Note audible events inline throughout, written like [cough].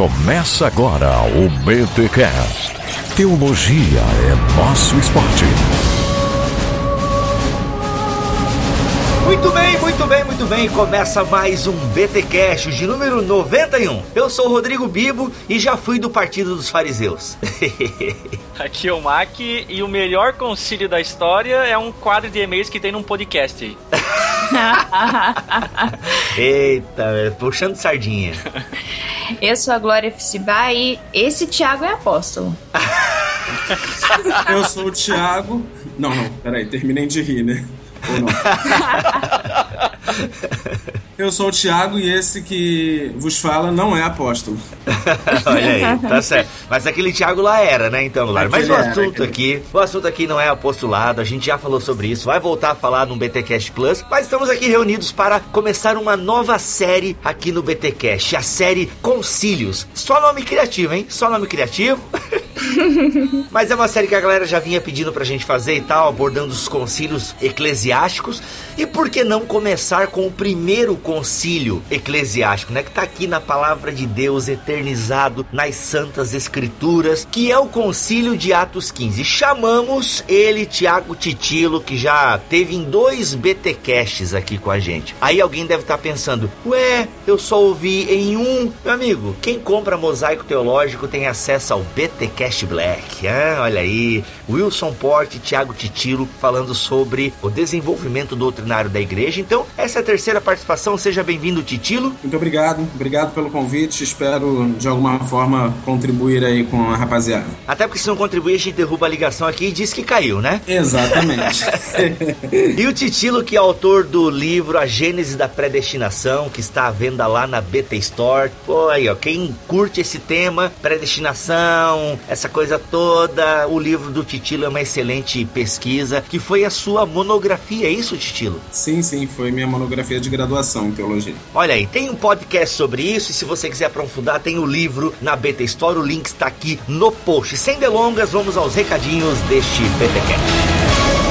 Começa agora o BTCast. Teologia é nosso esporte. Muito bem, muito bem, muito bem. Começa mais um BTcast de número 91. Eu sou o Rodrigo Bibo e já fui do Partido dos Fariseus. [laughs] Aqui é o Mac e o melhor concílio da história é um quadro de e-mails que tem num podcast [laughs] Eita, puxando sardinha. Eu sou a Glória Ficibá e esse Thiago é apóstolo. Eu sou o Thiago. Não, não, peraí, terminei de rir, né? Ou não? [laughs] Eu sou o Thiago e esse que vos fala não é apóstolo. [laughs] Olha aí, tá certo. Mas aquele Thiago lá era, né, então, Lar? Mas o assunto aqui, o assunto aqui não é apostolado, a gente já falou sobre isso, vai voltar a falar no BTcast Plus, mas estamos aqui reunidos para começar uma nova série aqui no BTcast, a série Concílios. Só nome criativo, hein? Só nome criativo. [laughs] Mas é uma série que a galera já vinha pedindo pra gente fazer e tal, abordando os concílios eclesiásticos. E por que não começar com o primeiro concílio eclesiástico, né? Que tá aqui na palavra de Deus, eternizado nas Santas Escrituras, que é o concílio de Atos 15. Chamamos ele, Tiago Titilo, que já teve em dois BTcasts aqui com a gente. Aí alguém deve estar pensando, ué, eu só ouvi em um. Meu amigo, quem compra mosaico teológico tem acesso ao BTcast Black. Ah, olha aí, Wilson Porte Tiago Titilo falando sobre o desenvolvimento doutrinário da igreja. Então, essa é a terceira participação. Seja bem-vindo, Titilo. Muito obrigado, obrigado pelo convite. Espero de alguma forma contribuir aí com a rapaziada. Até porque se não contribuir, a gente derruba a ligação aqui e diz que caiu, né? Exatamente. [laughs] E o Titilo, que é autor do livro A Gênese da Predestinação, que está à venda lá na BT Store. Pô, aí, ó, quem curte esse tema, predestinação, essa coisa toda, o livro do Titilo é uma excelente pesquisa, que foi a sua monografia, é isso, Titilo? sim, sim, foi minha monografia de graduação em teologia. Olha aí, tem um podcast sobre isso e se você quiser aprofundar, tem o livro na BT Store, o link está aqui no post. Sem delongas, vamos aos recadinhos deste BTcast.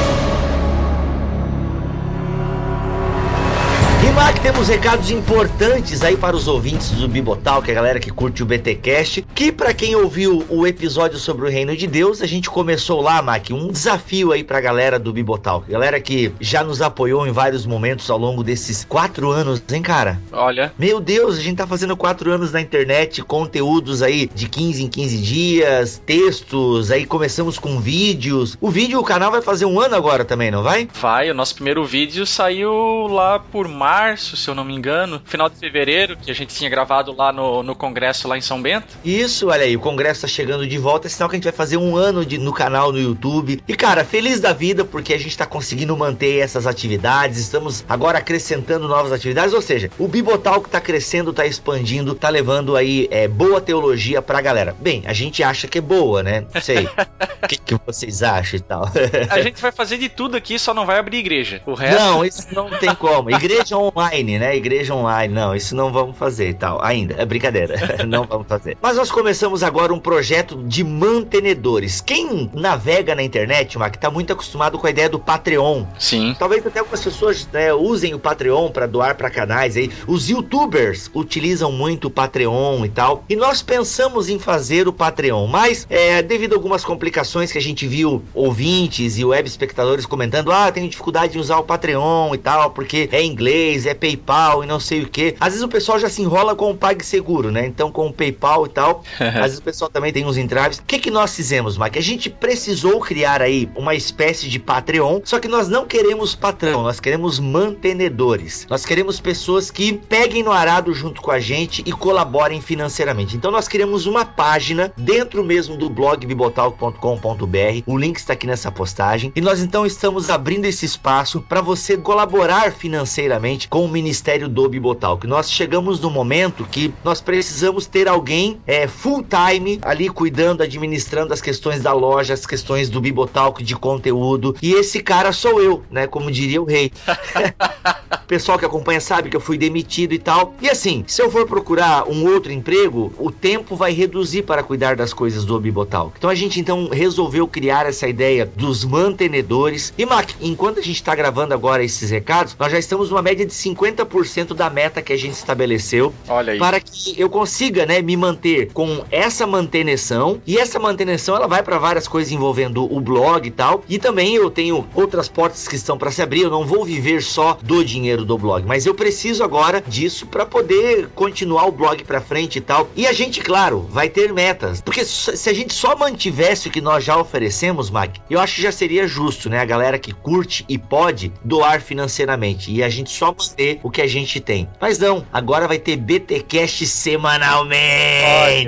Temos recados importantes aí para os ouvintes do Bibotal, que é a galera que curte o BTcast, que para quem ouviu o episódio sobre o Reino de Deus, a gente começou lá, Mac, um desafio aí pra galera do Bibotal, galera que já nos apoiou em vários momentos ao longo desses quatro anos, hein, cara? Olha, Meu Deus, a gente tá fazendo quatro anos na internet, conteúdos aí de 15 em 15 dias, textos, aí começamos com vídeos. O vídeo, o canal vai fazer um ano agora também, não vai? vai, o nosso primeiro vídeo saiu lá por março, se eu não me engano, final de fevereiro, que a gente tinha gravado lá no, no congresso lá em São Bento. Isso, olha aí, o congresso tá chegando de volta, é sinal que a gente vai fazer um ano de, no canal no YouTube. E cara, feliz da vida porque a gente tá conseguindo manter essas atividades, estamos agora acrescentando novas atividades, ou seja, o Bibotal que tá crescendo, tá expandindo, tá levando aí é, boa teologia pra galera. Bem, a gente acha que é boa, né? Não sei. [laughs] O que, que vocês acham e tal? A gente vai fazer de tudo aqui, só não vai abrir igreja. O resto. Não, isso não tem como. Igreja [laughs] online, né? Igreja online. Não, isso não vamos fazer e tal. Ainda. É brincadeira. [laughs] não vamos fazer. Mas nós começamos agora um projeto de mantenedores. Quem navega na internet, Mac, tá muito acostumado com a ideia do Patreon. Sim. Talvez até algumas pessoas né, usem o Patreon para doar para canais aí. Os youtubers utilizam muito o Patreon e tal. E nós pensamos em fazer o Patreon, mas é, devido a algumas complicações que a gente viu ouvintes e web espectadores comentando, ah, tenho dificuldade em usar o Patreon e tal, porque é inglês, é PayPal e não sei o que. Às vezes o pessoal já se enrola com o PagSeguro, né? Então com o PayPal e tal. [laughs] Às vezes o pessoal também tem uns entraves. O que, que nós fizemos, Mike? A gente precisou criar aí uma espécie de Patreon, só que nós não queremos patrão, nós queremos mantenedores. Nós queremos pessoas que peguem no arado junto com a gente e colaborem financeiramente. Então nós criamos uma página dentro mesmo do blog bibotalk.com.br. O link está aqui nessa postagem. E nós então estamos abrindo esse espaço para você colaborar financeiramente com o Ministério do Bibotalk. Nós chegamos no momento que nós precisamos ter alguém é, full time ali cuidando, administrando as questões da loja, as questões do Bibotalk de conteúdo. E esse cara sou eu, né? Como diria o rei. [laughs] O pessoal que acompanha sabe que eu fui demitido e tal. E assim, se eu for procurar um outro emprego, o tempo vai reduzir para cuidar das coisas do Bibotalk. Então a gente então resolveu criar essa ideia dos mantenedores. E Mac, enquanto a gente está gravando agora esses recados, nós já estamos numa média de 50 50% da meta que a gente estabeleceu. Olha aí. Para que eu consiga, né, me manter com essa manutenção. E essa manutenção ela vai para várias coisas envolvendo o blog e tal. E também eu tenho outras portas que estão para se abrir. Eu não vou viver só do dinheiro do blog, mas eu preciso agora disso para poder continuar o blog para frente e tal. E a gente, claro, vai ter metas. Porque se a gente só mantivesse o que nós já oferecemos, Mac, eu acho que já seria justo, né? A galera que curte e pode doar financeiramente. E a gente só manter o que a gente tem. Mas não, agora vai ter BTcast semanalmente.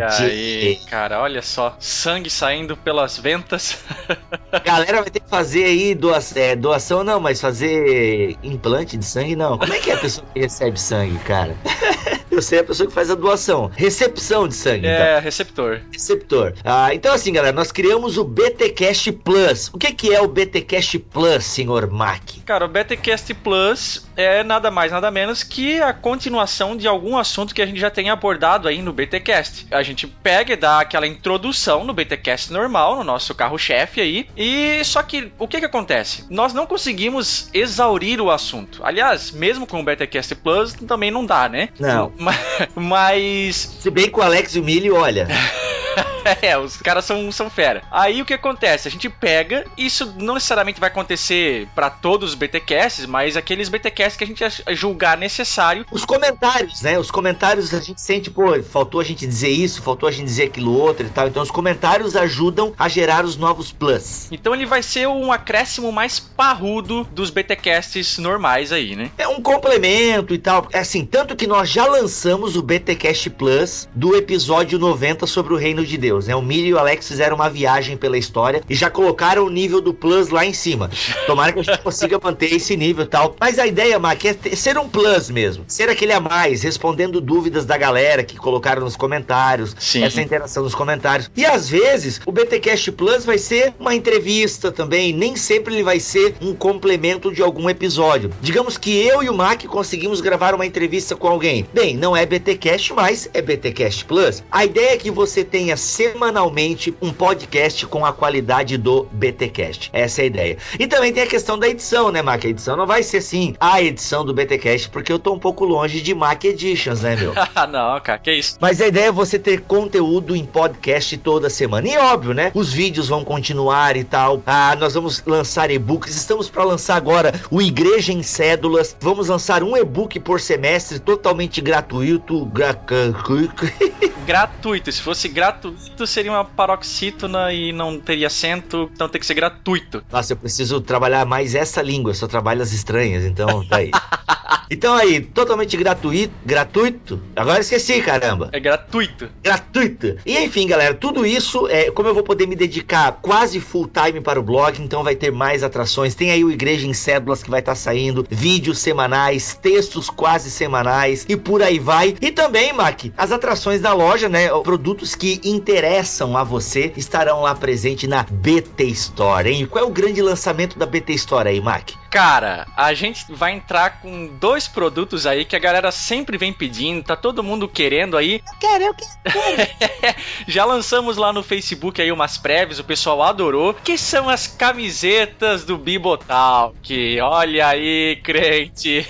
Olha aí, cara, olha só. Sangue saindo pelas ventas. Galera vai ter que fazer aí doação, é, doação não, mas fazer implante de sangue não. Como é que é a pessoa que recebe sangue, cara? [laughs] Eu sei a pessoa que faz a doação. Recepção de sangue. É, então. receptor. Receptor. Ah, então assim, galera, nós criamos o BTcast Plus. O que, que é o BTcast Plus, senhor Mac? Cara, o BTcast Plus é nada mais, nada menos que a continuação de algum assunto que a gente já tem abordado aí no BTcast. A gente pega e dá aquela introdução no BTcast normal, no nosso carro-chefe aí. E só que o que que acontece? Nós não conseguimos exaurir o assunto. Aliás, mesmo com o BTcast Plus também não dá, né? Não. [laughs] Mas. Se bem que o Alex e o Milho, olha. [laughs] [laughs] é, os caras são, são fera. Aí o que acontece? A gente pega, isso não necessariamente vai acontecer para todos os BTcasts, mas aqueles BTcasts que a gente julgar necessário. Os comentários, né? Os comentários a gente sente, pô, faltou a gente dizer isso, faltou a gente dizer aquilo outro e tal. Então os comentários ajudam a gerar os novos plus. Então ele vai ser um acréscimo mais parrudo dos BTcasts normais aí, né? É um complemento e tal. É assim, tanto que nós já lançamos o BTcast Plus do episódio 90 sobre o Reino de Deus, né? O Milho e o Alex fizeram uma viagem pela história e já colocaram o nível do Plus lá em cima. Tomara que a gente consiga manter esse nível e tal. Mas a ideia, Mac, é ter, ser um Plus mesmo. Ser aquele a mais, respondendo dúvidas da galera que colocaram nos comentários. Sim. Essa interação nos comentários. E às vezes, o BTcast Plus vai ser uma entrevista também. Nem sempre ele vai ser um complemento de algum episódio. Digamos que eu e o Mac conseguimos gravar uma entrevista com alguém. Bem, não é BTcast, mas é BTcast Plus. A ideia é que você tenha semanalmente um podcast com a qualidade do BTcast. Essa é a ideia. E também tem a questão da edição, né, Mac? A edição não vai ser assim a edição do BTcast, porque eu tô um pouco longe de Mac Editions, né, meu? [laughs] não, cara, que isso. Mas a ideia é você ter conteúdo em podcast toda semana. E óbvio, né? Os vídeos vão continuar e tal. Ah, nós vamos lançar e-books. Estamos para lançar agora o Igreja em Cédulas. Vamos lançar um e-book por semestre totalmente gratuito. Gra [laughs] gratuito. Se fosse gratuito, seria uma paroxítona e não teria acento, então tem que ser gratuito. Nossa, eu preciso trabalhar mais essa língua, eu só trabalho as estranhas, então tá aí. [laughs] então aí, totalmente gratuito, gratuito. Agora esqueci, caramba. É gratuito. Gratuito. E enfim, galera, tudo isso é como eu vou poder me dedicar quase full time para o blog, então vai ter mais atrações. Tem aí o Igreja em Cédulas que vai estar tá saindo, vídeos semanais, textos quase semanais e por aí vai. E também, Mac, as atrações da loja, né? Produtos que interessam a você estarão lá presente na BT Store, hein? Qual é o grande lançamento da BT Store aí, Mac? Cara, a gente vai entrar com dois produtos aí que a galera sempre vem pedindo, tá todo mundo querendo aí. Eu quero, eu quero. [laughs] Já lançamos lá no Facebook aí umas prévias, o pessoal adorou, que são as camisetas do Bibotal. Que olha aí, crente.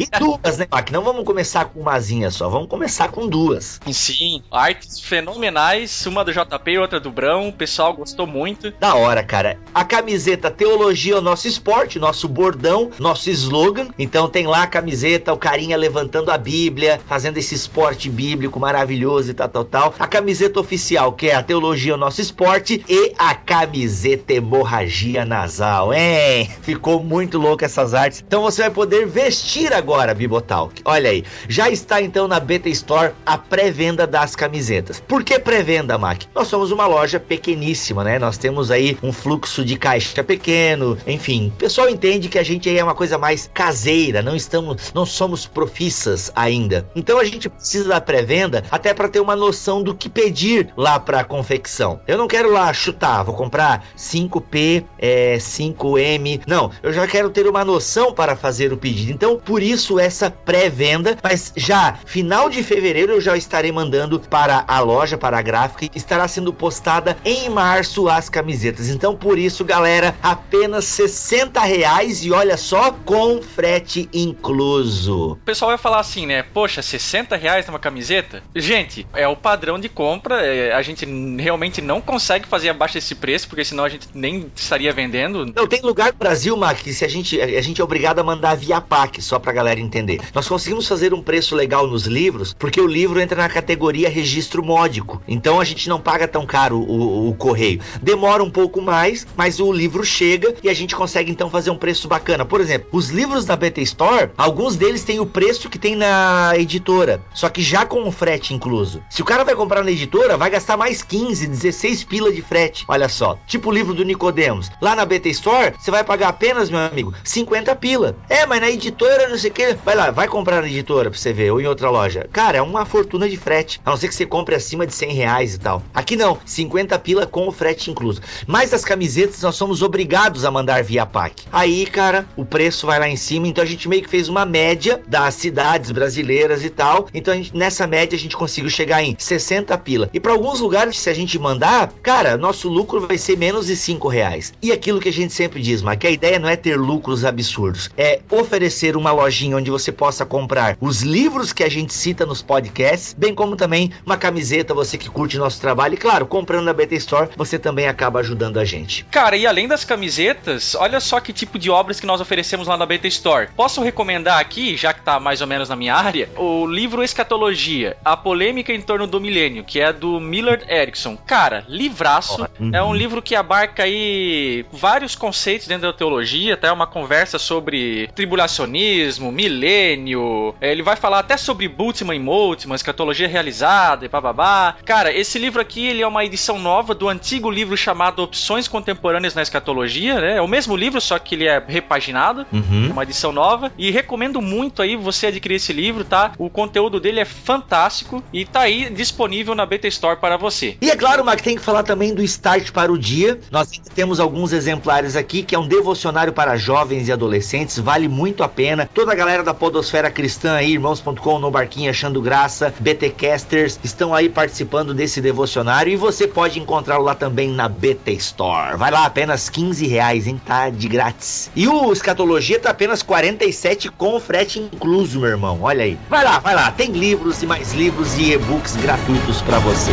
e duas, né, Mac? Não vamos começar com umazinha só, vamos começar com duas. Sim, artes fenomenais, uma do JP e outra do Brão, o pessoal gostou muito. Da hora, cara. A camiseta Teologia é o nosso esporte, nosso bordão, nosso slogan. Então tem lá a camiseta, o carinha levantando a Bíblia, fazendo esse esporte bíblico maravilhoso e tal, tal, tal. A camiseta oficial, que é a Teologia o nosso esporte, e a camiseta Hemorragia Nasal, hein? Ficou muito louco essas artes. Então você vai poder vestir agora, Bibotal. Olha aí, já está então na Beta Store a pré-venda das camisetas. Por que pré-venda, Mac? Nós somos uma loja pequeníssima, né? Nós temos aí um fluxo de caixa pequeno, enfim. O pessoal entende que a gente é uma coisa mais caseira, não estamos, não somos profissas ainda. Então a gente precisa da pré-venda até para ter uma noção do que pedir lá para confecção. Eu não quero lá chutar, vou comprar 5P, é, 5M. Não, eu já quero ter uma noção para fazer o pedido. Então, por isso essa pré-venda, mas já final de fevereiro eu já estarei mandando para a loja, para a gráfica, estará sendo postada em março as camisetas. Então, por isso, galera, apenas 60 reais reais e olha só, com frete incluso. O pessoal vai falar assim, né? Poxa, 60 reais numa camiseta? Gente, é o padrão de compra. é, a gente realmente não consegue fazer abaixo desse preço, porque senão a gente nem estaria vendendo. Não, tem lugar no Brasil, Mac, que se a gente, a gente é obrigado a mandar via PAC, só pra galera entender. Nós conseguimos fazer um preço legal nos livros, porque o livro entra na categoria registro módico. Então a gente não paga tão caro o, o correio. Demora um pouco mais, mas o livro chega e a gente consegue então fazer um preço bacana. Por exemplo, os livros da BT Store, alguns deles têm o preço que tem na editora, só que já com o frete incluso. Se o cara vai comprar na editora, vai gastar mais 15, 16 pila de frete. Olha só, tipo o livro do Nicodemos. Lá na BT Store, você vai pagar apenas, meu amigo, 50 pila. É, mas na editora, não sei o que. Vai lá, vai comprar na editora pra você ver, ou em outra loja. Cara, é uma fortuna de frete. A não ser que você compre acima de 100 reais e tal. Aqui não, 50 pila com o frete incluso. Mas as camisetas nós somos obrigados a mandar via PAC. Aí, cara, o preço vai lá em cima. Então a gente meio que fez uma média das cidades brasileiras e tal. Então gente, nessa média a gente conseguiu chegar em 60 pila. E para alguns lugares, se a gente mandar, cara, nosso lucro vai ser menos de 5 reais. E aquilo que a gente sempre diz, que a ideia não é ter lucros absurdos, é oferecer uma lojinha onde você possa comprar os livros que a gente cita nos podcasts, bem como também uma camiseta, você que curte nosso trabalho. E claro, comprando na BT Store, você também acaba ajudando a gente. Cara, e além das camisetas, olha só que tipo de obras que nós oferecemos lá na Beta Store. Posso recomendar aqui, já que tá mais ou menos na minha área, o livro Escatologia, A Polêmica em Torno do Milênio, que é do Millard Erickson. Cara, livraço. Uhum. É um livro que abarca aí vários conceitos dentro da teologia, até uma conversa sobre tribulacionismo, milênio. Ele vai falar até sobre Bultmann e Moltmann, escatologia realizada e bababá. Cara, esse livro aqui ele é uma edição nova do antigo livro chamado Opções Contemporâneas na Escatologia, né? É o mesmo livro, só que ele é repaginado, Uhum. uma edição nova. E recomendo muito aí você adquirir esse livro, tá? O conteúdo dele é fantástico e tá aí disponível na Beta Store para você. E é claro, Mac, tem que falar também do Start para o Dia. Nós temos alguns exemplares aqui, que é um devocionário para jovens e adolescentes, vale muito a pena. Toda a galera da Podosfera Cristã aí, irmãos.com, no Barquinho Achando Graça, BTcasters, estão aí participando desse devocionário e você pode encontrá-lo lá também na BT Store. Vai lá, apenas 15 reais, hein? Tá de grátis. E o Escatologia tá apenas 47 com frete incluso, meu irmão. Olha aí. Vai lá, vai lá. Tem livros e mais livros e e-books gratuitos para você.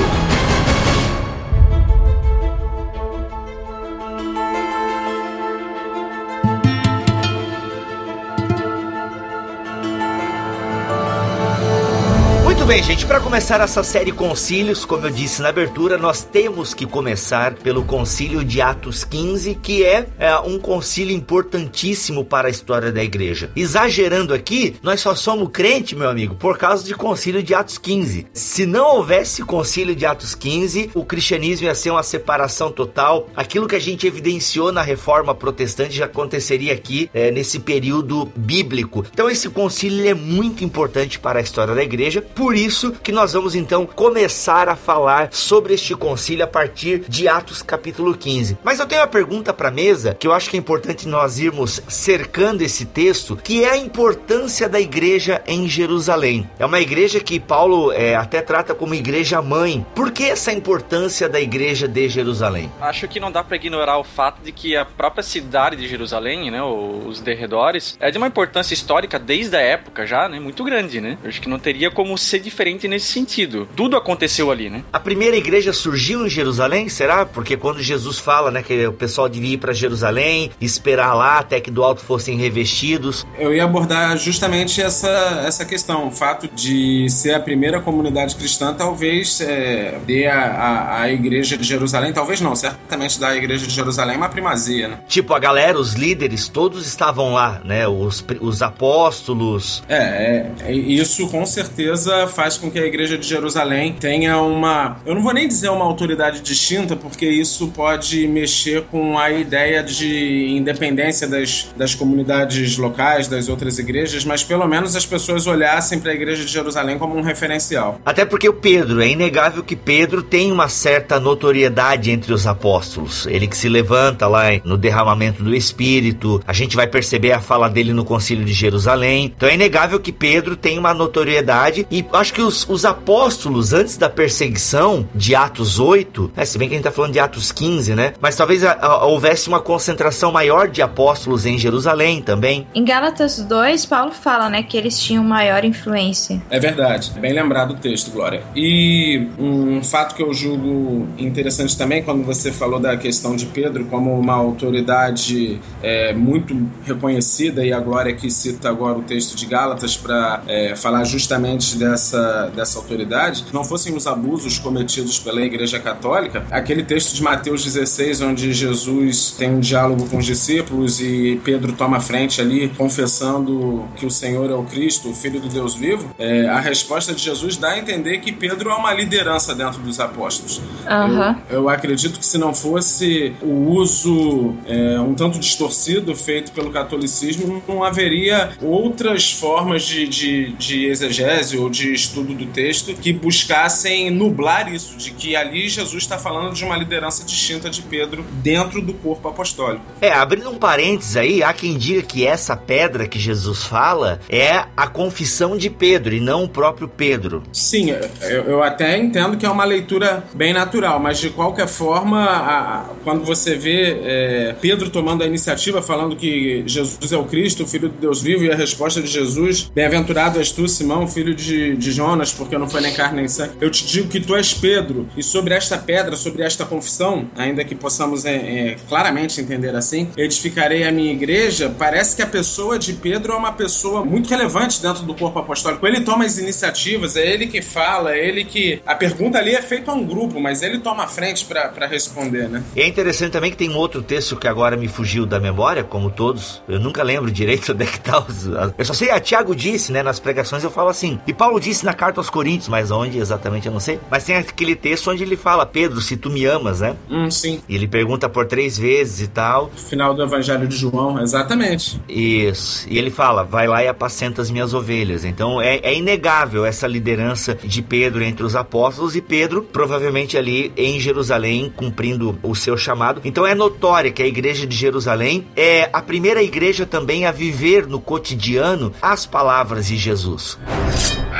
Bem, gente, para começar essa série Concílios, como eu disse na abertura, nós temos que começar pelo Concílio de Atos 15, que é, é, um concílio importantíssimo para a história da igreja. Exagerando aqui, nós só somos crente, meu amigo, por causa de Concílio de Atos 15. Se não houvesse Concílio de Atos 15, o cristianismo ia ser uma separação total. Aquilo que a gente evidenciou na reforma protestante já aconteceria aqui é, nesse período bíblico. Então esse concílio é muito importante para a história da igreja, por isso que nós vamos então começar a falar sobre este concílio a partir de Atos capítulo 15. Mas eu tenho uma pergunta para a mesa que eu acho que é importante nós irmos cercando esse texto, que é a importância da igreja em Jerusalém. É uma igreja que Paulo é, até trata como igreja mãe. Por que essa importância da igreja de Jerusalém? Acho que não dá para ignorar o fato de que a própria cidade de Jerusalém, né, os derredores, é de uma importância histórica desde a época já, né, muito grande, né? Eu acho que não teria como ser diferente nesse sentido. Tudo aconteceu ali, né? A primeira igreja surgiu em Jerusalém, será? Porque quando Jesus fala, né, que o pessoal devia ir para Jerusalém, esperar lá até que do alto fossem revestidos. Eu ia abordar justamente essa, essa questão. O fato de ser a primeira comunidade cristã talvez é, dê a, a, a igreja de Jerusalém, talvez não, certamente da igreja de Jerusalém uma primazia, né? Tipo, a galera, os líderes, todos estavam lá, né? Os, os apóstolos. É, é, é, isso com certeza faz com que a igreja de Jerusalém tenha uma. Eu não vou nem dizer uma autoridade distinta, porque isso pode mexer com a ideia de independência das, das comunidades locais, das outras igrejas, mas pelo menos as pessoas olhassem para a igreja de Jerusalém como um referencial. Até porque o Pedro, é inegável que Pedro tem uma certa notoriedade entre os apóstolos. Ele que se levanta lá no derramamento do Espírito, a gente vai perceber a fala dele no Concílio de Jerusalém. Então é inegável que Pedro tem uma notoriedade e acho acho que os, os apóstolos, antes da perseguição de Atos 8, né, se bem que a gente tá falando de Atos 15, né? Mas talvez a, a, houvesse uma concentração maior de apóstolos em Jerusalém também. Em Gálatas 2, Paulo fala, né, que eles tinham maior influência. É verdade, bem lembrado o texto, Glória. E um fato que eu julgo interessante também, quando você falou da questão de Pedro como uma autoridade é, muito reconhecida, e a Glória que cita agora o texto de Gálatas para é, falar justamente dessa, dessa autoridade, não fossem os abusos cometidos pela Igreja Católica, aquele texto de Mateus 16, onde Jesus tem um diálogo com os discípulos e Pedro toma frente ali, confessando que o Senhor é o Cristo, o Filho do Deus vivo, é, a resposta de Jesus dá a entender que Pedro é uma liderança dentro dos apóstolos. Uhum. Eu, eu, acredito que se não fosse o uso é, um tanto distorcido feito pelo catolicismo, não haveria outras formas de, de, de exegese ou de estudo do texto que buscassem nublar isso, de que ali Jesus está falando de uma liderança distinta de Pedro dentro do corpo apostólico. É, abrindo um parênteses aí, há quem diga que essa pedra que Jesus fala é a confissão de Pedro e não o próprio Pedro. Sim, eu, eu até entendo que é uma leitura bem natural, mas de qualquer forma, a, quando você vê é, Pedro tomando a iniciativa, falando que Jesus é o Cristo, o Filho de Deus vivo, e a resposta de Jesus, bem-aventurado és tu, Simão, filho de, de Jonas, porque não foi nem carne nem sangue. Eu te digo que tu és Pedro, e sobre esta pedra, sobre esta confissão, ainda que possamos é, é, claramente entender assim, edificarei a minha igreja, parece que a pessoa de Pedro é uma pessoa muito relevante dentro do corpo apostólico. Ele toma as iniciativas, é ele que fala, é ele que. A pergunta ali é feita a um grupo, mas ele toma a frente para responder, né? E é interessante também que tem um outro texto que agora me fugiu da memória, como todos. Eu nunca lembro direito [laughs] onde é que tá os. Eu só sei, a Tiago disse, né? Nas pregações eu falo assim. E Paulo disse na carta aos Coríntios, mas onde exatamente eu não sei. Mas tem aquele texto onde ele fala, Pedro, se tu me amas, né? Hum, sim. E ele pergunta por três vezes e tal. Final do Evangelho de João, exatamente. Isso. E ele fala, vai lá e apacenta as minhas ovelhas. Então é, é inegável essa liderança de Pedro entre os apóstolos e Pedro, provavelmente ali em Jerusalém, cumprindo o seu chamado. Então é notória que a igreja de Jerusalém é a primeira igreja também a viver no cotidiano as palavras de Jesus.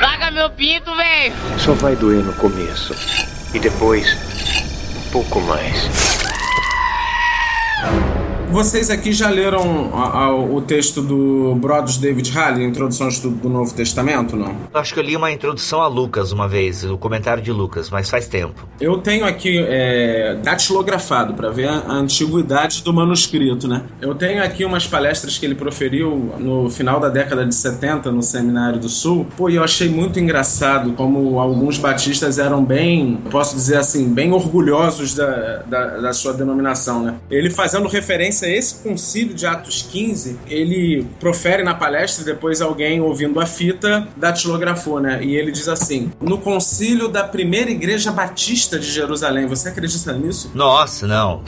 Larga meu pinto, velho! Só vai doer no começo. E depois, um pouco mais. Vocês aqui já leram a, a, o texto do Brothers David Halley, Introdução ao Estudo do Novo Testamento, não? Acho que eu li uma introdução a Lucas uma vez, o comentário de Lucas, mas faz tempo. Eu tenho aqui é, datilografado para ver a, a antiguidade do manuscrito, né? Eu tenho aqui umas palestras que ele proferiu no final da década de 70 no Seminário do Sul. Pô, e eu achei muito engraçado como alguns batistas eram bem, posso dizer assim, bem orgulhosos da, da, da sua denominação, né? Ele fazendo referência esse concílio de Atos 15, ele profere na palestra e depois alguém ouvindo a fita datilografou, né? E ele diz assim: No concílio da primeira igreja batista de Jerusalém, você acredita nisso? Nossa, não.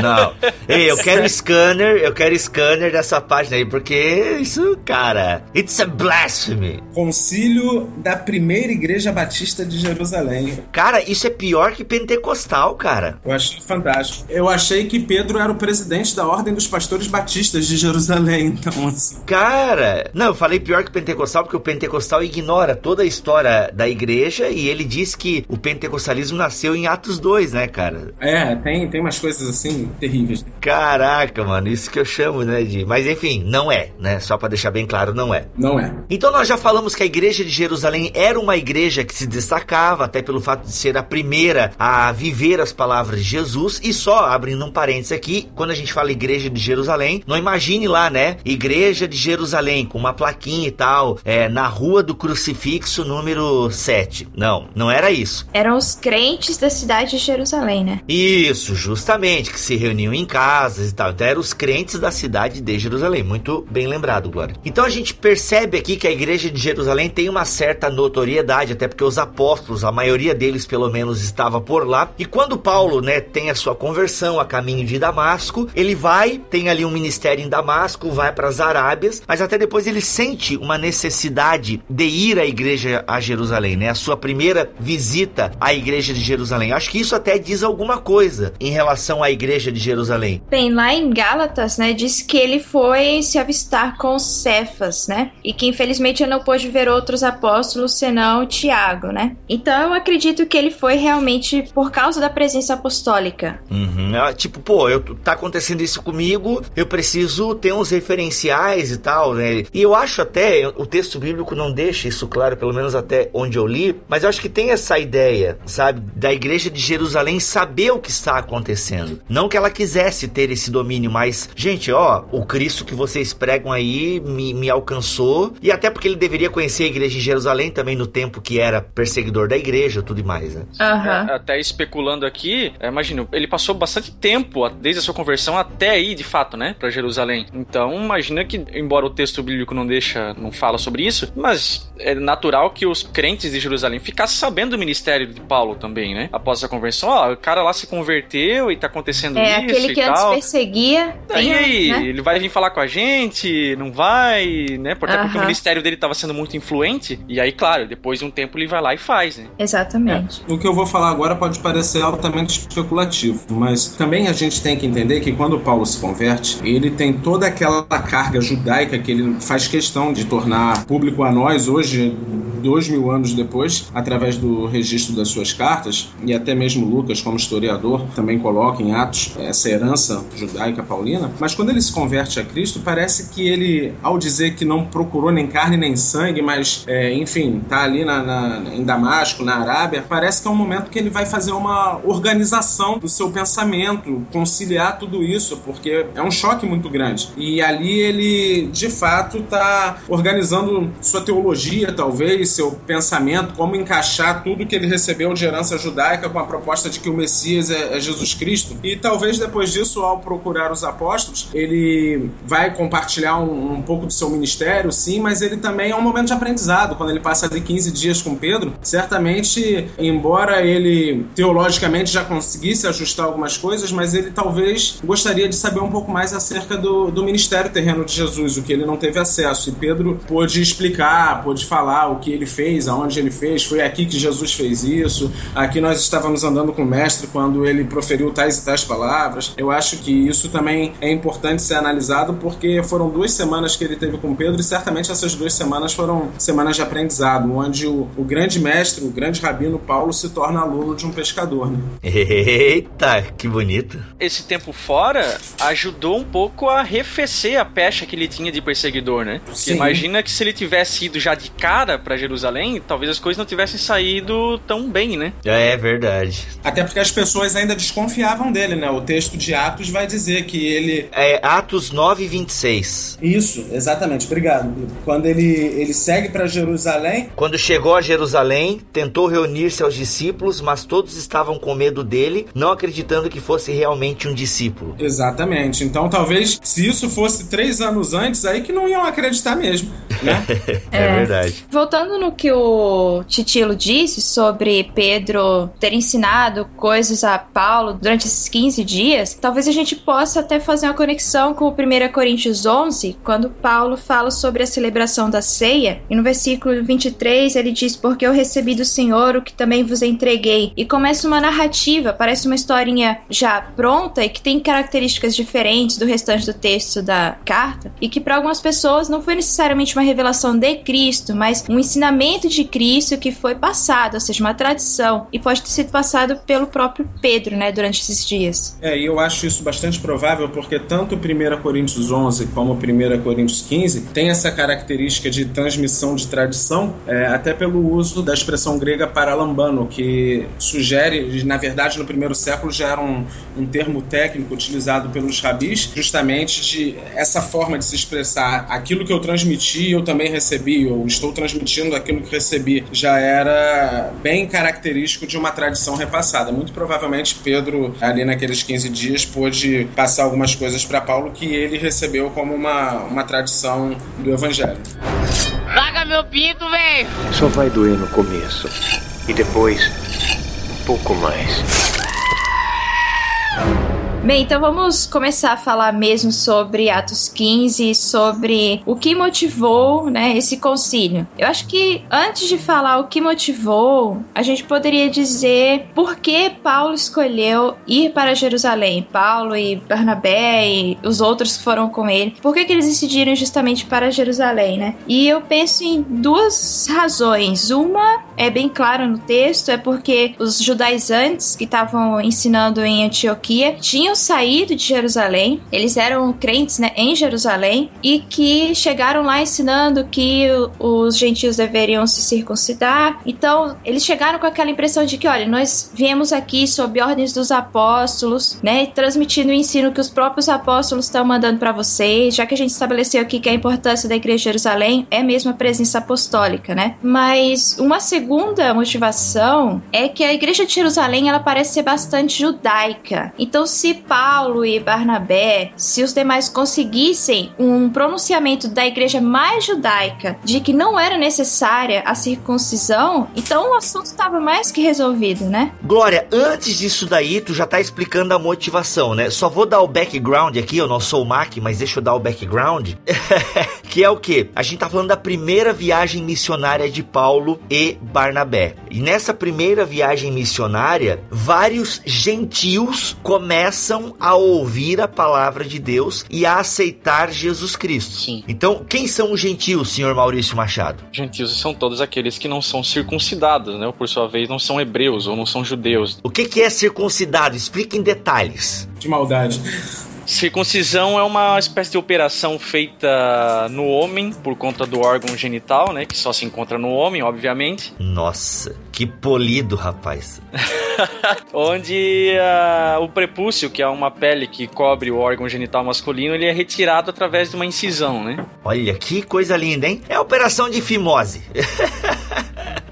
Não. [laughs] Ei, eu quero scanner, eu quero scanner dessa página aí, porque isso, cara, it's a blasphemy. Concílio da primeira igreja batista de Jerusalém. Cara, isso é pior que pentecostal, cara. Eu achei fantástico. Eu achei que Pedro era o presidente da Ordem dos Pastores Batistas de Jerusalém, então assim. Cara, não, eu falei pior que o pentecostal porque o pentecostal ignora toda a história da igreja e ele diz que o pentecostalismo nasceu em Atos 2, né, cara? É, tem, tem umas coisas assim terríveis. Caraca, mano, isso que eu chamo, né, de. Mas enfim, não é, né? Só para deixar bem claro, não é. Não é. Então nós já falamos que a igreja de Jerusalém era uma igreja que se destacava, até pelo fato de ser a primeira a viver as palavras de Jesus. E só abrindo um parênteses aqui, quando a gente fala igreja de Jerusalém, não imagine lá, né? Igreja de Jerusalém, com uma plaquinha e tal, é, na rua do crucifixo número 7. Não, não era isso. Eram os crentes da cidade de Jerusalém, né? Isso, justamente, que se reuniam em casas e tal. Então eram os crentes da cidade de Jerusalém. Muito bem lembrado, Glória. Então a gente percebe aqui que a igreja de Jerusalém tem uma certa notoriedade, até porque os apóstolos, a maioria deles pelo menos, estava por lá. E quando Paulo, né, tem a sua conversão a caminho de Damasco, ele vai vai, tem ali um ministério em Damasco, vai para as Arábias, mas até depois ele sente uma necessidade de ir à igreja a Jerusalém, né? A sua primeira visita à igreja de Jerusalém. Acho que isso até diz alguma coisa em relação à igreja de Jerusalém. Bem, lá em Gálatas, né, diz que ele foi se avistar com Cefas, né? E que infelizmente ele não pôde ver outros apóstolos senão Tiago, né? Então eu acredito que ele foi realmente por causa da presença apostólica. Uhum. É, tipo, pô, eu, tá acontecendo isso comigo, eu preciso ter uns referenciais e tal, né? E eu acho até, o texto bíblico não deixa isso claro, pelo menos até onde eu li, mas eu acho que tem essa ideia, sabe, da igreja de Jerusalém saber o que está acontecendo. Não que ela quisesse ter esse domínio, mas, gente, ó, o Cristo que vocês pregam aí me, me alcançou, e até porque ele deveria conhecer a igreja de Jerusalém também no tempo que era perseguidor da igreja, tudo e mais, né? É, até especulando aqui, é, imagina, ele passou bastante tempo, desde a sua conversão até aí, de fato, né, pra Jerusalém. Então, imagina que, embora o texto bíblico não deixa, não fala sobre isso, mas é natural que os crentes de Jerusalém ficassem sabendo do ministério de Paulo também, né? Após essa conversão, ó, o cara lá se converteu e tá acontecendo É, isso aquele e que antes tal. perseguia. Tem, aí, né? ele vai vir falar com a gente, não vai, né? Até porque o ministério dele tava sendo muito influente. E aí, claro, depois de um tempo ele vai lá e faz, né? Exatamente. O que eu vou falar agora pode parecer altamente especulativo, mas também a gente tem que entender que quando Paulo se converte, ele tem toda aquela carga judaica que ele faz questão de tornar público a nós hoje, dois mil anos depois, através do registro das suas cartas, e até mesmo Lucas, como historiador, também coloca em Atos essa herança judaica paulina. Mas quando ele se converte a Cristo, parece que ele, ao dizer que não procurou nem carne nem sangue, mas, é, enfim, tá ali na, na- em Damasco, na Arábia, parece que é um momento que ele vai fazer uma organização do seu pensamento, conciliar tudo isso, porque é um choque muito grande. E ali ele, de fato, está organizando sua teologia, talvez, seu pensamento, como encaixar tudo que ele recebeu de herança judaica com a proposta de que o Messias é, é Jesus Cristo. E talvez depois disso, ao procurar os apóstolos, ele vai compartilhar um, um pouco do seu ministério, sim, mas ele também é um momento de aprendizado. Quando ele passa ali 15 dias com Pedro, certamente, embora ele teologicamente já conseguisse ajustar algumas coisas, mas ele talvez gostaria de saber um pouco mais acerca do, do ministério terreno de Jesus, o que ele não teve acesso. E Pedro pôde explicar, pôde falar o que ele fez, aonde ele fez, foi aqui que Jesus fez isso, aqui nós estávamos andando com o mestre quando ele proferiu tais e tais palavras. Eu acho que isso também é importante ser analisado porque foram duas semanas que ele teve com Pedro e certamente essas duas semanas foram semanas de aprendizado, onde o, o grande mestre, o grande rabino Paulo se torna aluno de um pescador. Né? [laughs] Eita, que bonito. Esse tempo fora ajudou um pouco a arrefecer a pecha que ele tinha de perseguidor, né? Porque Sim. imagina que se ele tivesse ido já de cara pra Jerusalém, talvez as coisas não tivessem saído tão bem, né? É verdade. Até porque as pessoas ainda desconfiavam dele, né? O texto de Atos vai dizer que ele É Atos 9, 26. Isso, exatamente. Obrigado. Quando ele, ele segue para Jerusalém, Quando chegou a Jerusalém, tentou reunir-se aos discípulos, mas todos estavam com medo dele, não acreditando que fosse realmente um discípulo. Exatamente. Então, talvez, se isso fosse três anos antes, aí que não iam acreditar mesmo, né? [laughs] É, verdade. Voltando no que o Titilo disse sobre Pedro ter ensinado coisas a Paulo durante esses 15 dias, talvez a gente possa até fazer uma conexão com o 1 Coríntios 11, quando Paulo fala sobre a celebração da ceia, e no versículo 23 ele diz: Porque eu recebi do Senhor o que também vos entreguei. E começa uma narrativa, parece uma historinha já pronta e que tem características diferentes do restante do texto da carta, e que para algumas pessoas não foi necessariamente uma revelação de Cristo, mas um ensinamento de Cristo que foi passado, ou seja, uma tradição, e pode ter sido passado pelo próprio Pedro, né, durante esses dias. É, e eu acho isso bastante provável porque tanto 1 Coríntios 11 como 1 Coríntios 15 tem essa característica de transmissão de tradição, é, até pelo uso da expressão grega paralambano, que sugere, na verdade, no primeiro século já era um, um termo técnico utilizado pelos rabis, justamente de essa forma de se expressar aquilo que eu transmiti, eu também recebi, ou estou transmitindo aquilo que recebi, já era bem característico de uma tradição repassada. Muito provavelmente Pedro, ali naqueles 15 dias, pôde passar algumas coisas para Paulo que ele recebeu como uma, uma tradição do Evangelho. Larga meu pinto, velho! Só vai doer no começo. E depois, um pouco mais. Bem, então vamos começar a falar mesmo sobre Atos 15, sobre o que motivou, né, esse concílio. Eu acho que antes de falar o que motivou, a gente poderia dizer por que Paulo escolheu ir para Jerusalém. Paulo e Barnabé e os outros que foram com ele. Por que, que eles decidiram justamente para Jerusalém, né? E eu penso em duas razões. Uma é bem clara no texto, é porque os judaizantes que estavam ensinando em Antioquia tinham saído de Jerusalém, eles eram crentes né, em Jerusalém e que chegaram lá ensinando que os gentios deveriam se circuncidar. Então, eles chegaram com aquela impressão de que, olha, nós viemos aqui sob ordens dos apóstolos, né, transmitindo o ensino que os próprios apóstolos estão mandando para vocês, já que a gente estabeleceu aqui que a importância da igreja de Jerusalém é mesmo a presença apostólica, né? Mas uma segunda motivação é que a igreja de Jerusalém ela parece ser bastante judaica. Então, se Paulo e Barnabé, se os demais conseguissem um pronunciamento da igreja mais judaica de que não era necessária a circuncisão, então o assunto estava mais que resolvido, né? Glória, antes disso daí, tu já tá explicando a motivação, né? Só vou dar o background aqui, eu não sou o Mac, mas deixa eu dar o background. [laughs] que é o que? A gente tá falando da primeira viagem missionária de Paulo e Barnabé. E nessa primeira viagem missionária, vários gentios começam a ouvir a palavra de Deus e a aceitar Jesus Cristo. Sim. Então, quem são os gentios, senhor Maurício Machado? Gentios são todos aqueles que não são circuncidados, né? Ou por sua vez não são hebreus ou não são judeus. O que, que é circuncidado? Explica em detalhes. De maldade. Circuncisão é uma espécie de operação feita no homem por conta do órgão genital, né? Que só se encontra no homem, obviamente. Nossa, que polido, rapaz. [laughs] onde ah, o prepúcio, que é uma pele que cobre o órgão genital masculino, ele é retirado através de uma incisão, né? Olha que coisa linda, hein? É a operação de fimose. [laughs]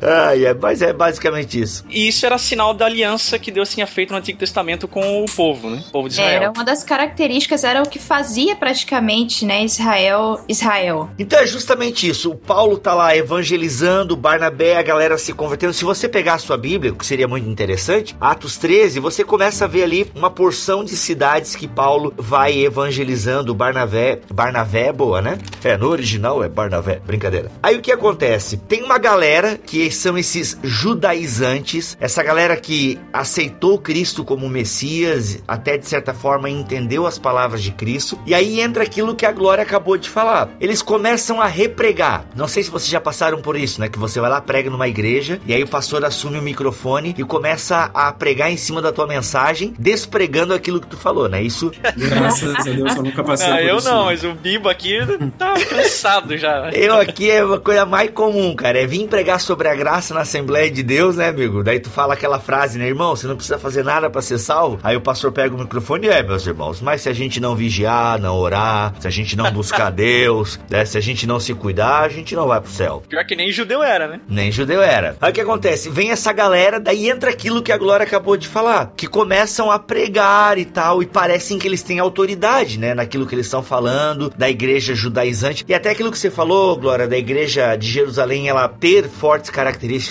Ai, é, mas é basicamente isso. E isso era sinal da aliança que Deus tinha feito no Antigo Testamento com o povo, né? O povo de Israel. Era uma das características, era o que fazia praticamente, né, Israel, Israel. Então é justamente isso. O Paulo tá lá evangelizando, o Barnabé, a galera se convertendo. Se você pegar a sua Bíblia, o que seria muito interessante, Atos 13, você começa a ver ali uma porção de cidades que Paulo vai evangelizando. Barnabé, Barnabé é boa, né? É, no original é Barnabé, brincadeira. Aí o que acontece? Tem uma galera que são esses judaizantes, essa galera que aceitou Cristo como Messias, até de certa forma entendeu as palavras de Cristo, e aí entra aquilo que a Glória acabou de falar. Eles começam a repregar. Não sei se vocês já passaram por isso, né? Que você vai lá, prega numa igreja, e aí o pastor assume o microfone e começa a pregar em cima da tua mensagem, despregando aquilo que tu falou, né? Isso. Graças a Deus eu nunca passei Não, por eu isso. não, mas o Bibo aqui tá cansado já. Eu aqui é uma coisa mais comum, cara. É vir pregar sobre a graça na Assembleia de Deus, né, amigo? Daí tu fala aquela frase, né, irmão? Você não precisa fazer nada para ser salvo. Aí o pastor pega o microfone e é, meus irmãos, mas se a gente não vigiar, não orar, se a gente não buscar [laughs] Deus, né, se a gente não se cuidar, a gente não vai pro céu. Pior que nem judeu era, né? Nem judeu era. Aí o que acontece? Vem essa galera, daí entra aquilo que a Glória acabou de falar, que começam a pregar e tal, e parecem que eles têm autoridade, né, naquilo que eles estão falando, da igreja judaizante. E até aquilo que você falou, Glória, da igreja de Jerusalém, ela ter fortes características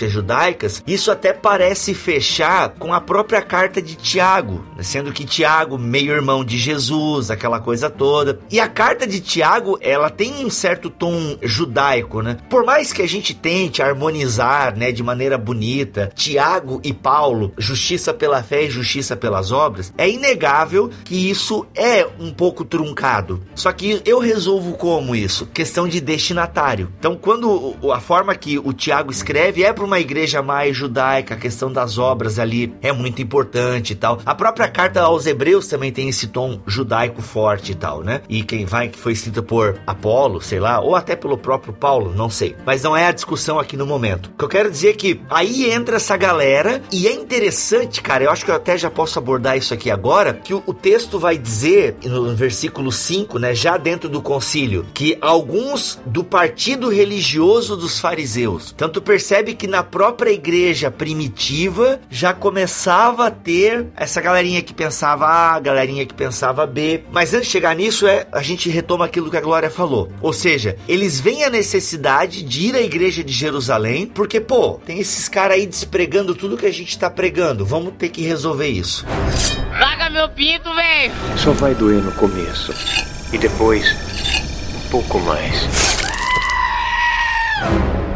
judaicas, isso até parece fechar com a própria carta de Tiago, né, sendo que Tiago, meio irmão de Jesus, aquela coisa toda. E a carta de Tiago, ela tem um certo tom judaico, né? Por mais que a gente tente harmonizar, né, de maneira bonita, Tiago e Paulo, justiça pela fé e justiça pelas obras, é inegável que isso é um pouco truncado. Só que eu resolvo como isso? Questão de destinatário. Então, quando a forma que o Tiago escreve é para uma igreja mais judaica, a questão das obras ali é muito importante e tal. A própria carta aos Hebreus também tem esse tom judaico forte e tal, né? E quem vai que foi escrita por Apolo, sei lá, ou até pelo próprio Paulo, não sei. Mas não é a discussão aqui no momento. O que eu quero dizer é que aí entra essa galera e é interessante, cara, eu acho que eu até já posso abordar isso aqui agora, que o, o texto vai dizer no versículo 5, né, já dentro do concílio, que alguns do partido religioso dos fariseus. Tanto percebe percebe que na própria igreja primitiva já começava a ter essa galerinha que pensava A, galerinha que pensava B. Mas antes de chegar nisso, é, a gente retoma aquilo que a Glória falou. Ou seja, eles veem a necessidade de ir à igreja de Jerusalém, porque, pô, tem esses caras aí despregando tudo que a gente tá pregando. Vamos ter que resolver isso. Larga meu pinto, velho! Só vai doer no começo. E depois, um pouco mais.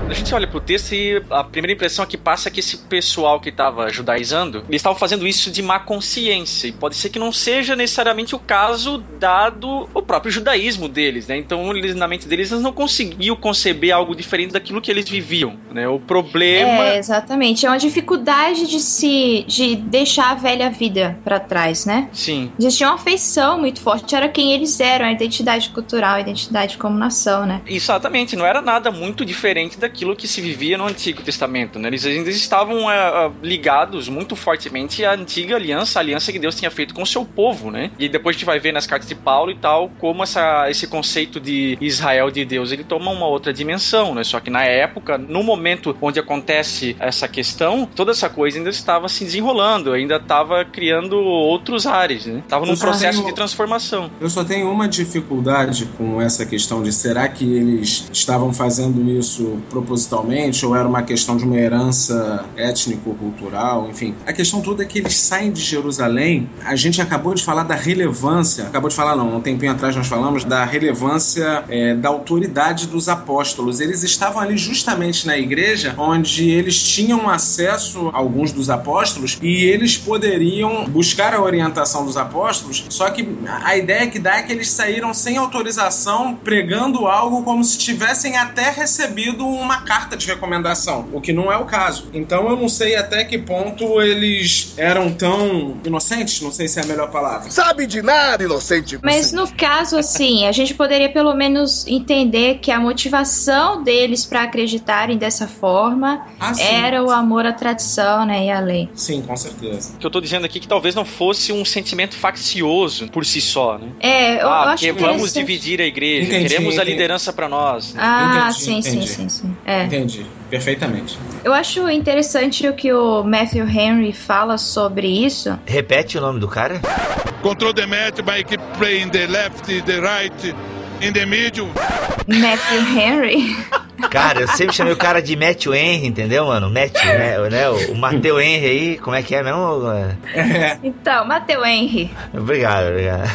A gente olha pro texto e a primeira impressão que passa é que esse pessoal que estava judaizando, eles estavam fazendo isso de má consciência. E pode ser que não seja necessariamente o caso, dado o próprio judaísmo deles, né? Então, eles, na mente deles, eles não conseguiam conceber algo diferente daquilo que eles viviam, né? O problema... É, exatamente. É uma dificuldade de se... de deixar a velha vida para trás, né? Sim. Eles tinham uma afeição muito forte. Era quem eles eram, a identidade cultural, a identidade como nação, né? Exatamente. Não era nada muito diferente daquilo que se vivia no Antigo Testamento, né? Eles ainda estavam é, ligados muito fortemente à antiga aliança, a aliança que Deus tinha feito com o seu povo, né? E depois a gente vai ver nas cartas de Paulo e tal como essa, esse conceito de Israel de Deus ele toma uma outra dimensão, né? Só que na época, no momento onde acontece essa questão, toda essa coisa ainda estava se desenrolando, ainda estava criando outros ares, né? Estava num processo tenho, de transformação. Eu só tenho uma dificuldade com essa questão de será que eles estavam fazendo isso propositalmente ou era uma questão de uma herança étnico-cultural, enfim. A questão toda é que eles saem de Jerusalém. A gente acabou de falar da relevância, acabou de falar, não, um tempinho atrás nós falamos da relevância é, da autoridade dos apóstolos. Eles estavam ali justamente na igreja onde eles tinham acesso a alguns dos apóstolos e eles poderiam buscar a orientação dos apóstolos, só que a ideia que dá é que eles saíram sem autorização, pregando algo como se tivessem até recebido uma carta de recomendação, o que não é o caso. Então eu não sei até que ponto eles eram tão inocentes, não sei se é a melhor palavra. Sabe de nada, inocente. Mas no caso, assim, a gente poderia pelo menos entender que a motivação deles para acreditarem dessa forma ah, era o amor à tradição, né, e à lei. Sim, com certeza. O que eu tô dizendo aqui é que talvez não fosse um sentimento faccioso por si só, né? É, eu ah, acho que vamos dividir a igreja, entendi, queremos entendi. a liderança para nós. Né? Ah, entendi, sim, sim, sim, sim. É. Entendi, perfeitamente. Eu acho interessante o que o Matthew Henry fala sobre isso. Repete o nome do cara? Control the match by keep playing the left, the right, in the middle. Matthew Henry. Cara, eu sempre chamei o cara de Matthew Henry, entendeu, mano? Matthew, né? né? O, o Mateu Henry aí, como é que é mesmo? [laughs] Então, Mateu Henry. Obrigado, obrigado.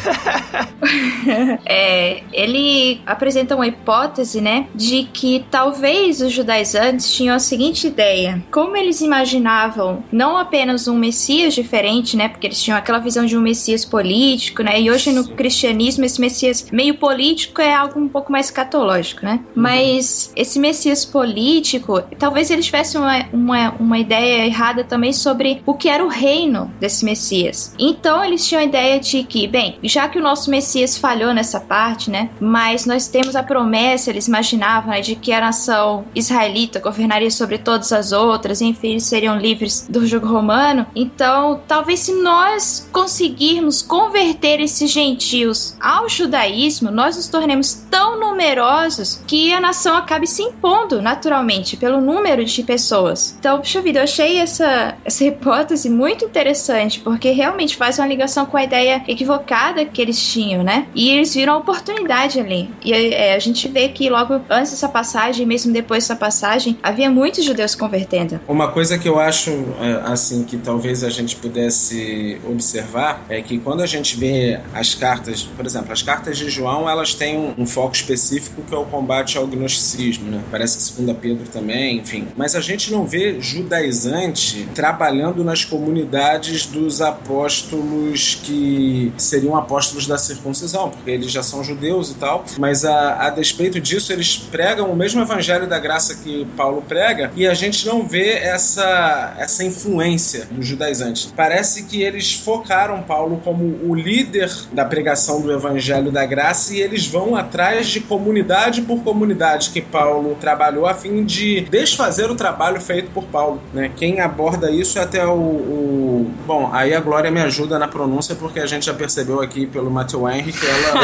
[laughs] é, ele apresenta uma hipótese, né, de que talvez os judaizantes tinham a seguinte ideia: como eles imaginavam não apenas um Messias diferente, né, porque eles tinham aquela visão de um Messias político, né, e hoje no cristianismo esse Messias meio político é algo um pouco mais catológico, né, uhum. mas esse Messias político, talvez eles tivessem uma, uma, uma ideia errada também sobre o que era o reino desse Messias. Então eles tinham a ideia de que, bem, já que o nosso Messias falhou nessa parte, né? Mas nós temos a promessa, eles imaginavam, né, de que a nação israelita governaria sobre todas as outras, enfim, eles seriam livres do jugo romano. Então, talvez se nós conseguirmos converter esses gentios ao judaísmo, nós nos tornemos tão numerosos que a nação acabe se impondo naturalmente pelo número de pessoas. Então, puxa vida, eu achei essa, essa [laughs] hipótese muito interessante, porque realmente faz uma ligação com a ideia equivocada que eles tinham, né? E eles viram a oportunidade ali. E é, a gente vê que logo antes dessa passagem, mesmo depois dessa passagem, havia muitos judeus convertendo. Uma coisa que eu acho, é, assim, que talvez a gente pudesse observar é que quando a gente vê as cartas, por exemplo, as cartas de João, elas têm um, um foco específico que é o combate ao gnosticismo né? Parece que segunda Pedro também, enfim. Mas a gente não vê judaizante trabalhando nas comunidades dos apóstolos que seriam apóstolos da circuncisão, porque eles já são judeus e tal. Mas a, a despeito disso, eles pregam o mesmo evangelho da graça que Paulo prega e a gente não vê essa, essa influência dos judaizantes. Parece que eles focaram Paulo como o líder da pregação do evangelho da graça e eles vão atrás de comunidade por comunidade que Paulo Paulo trabalhou a fim de desfazer o trabalho feito por Paulo. Né? Quem aborda isso é até o, o, Bom, aí a Glória me ajuda na pronúncia, porque a gente já percebeu aqui pelo Matthew Henry que ela.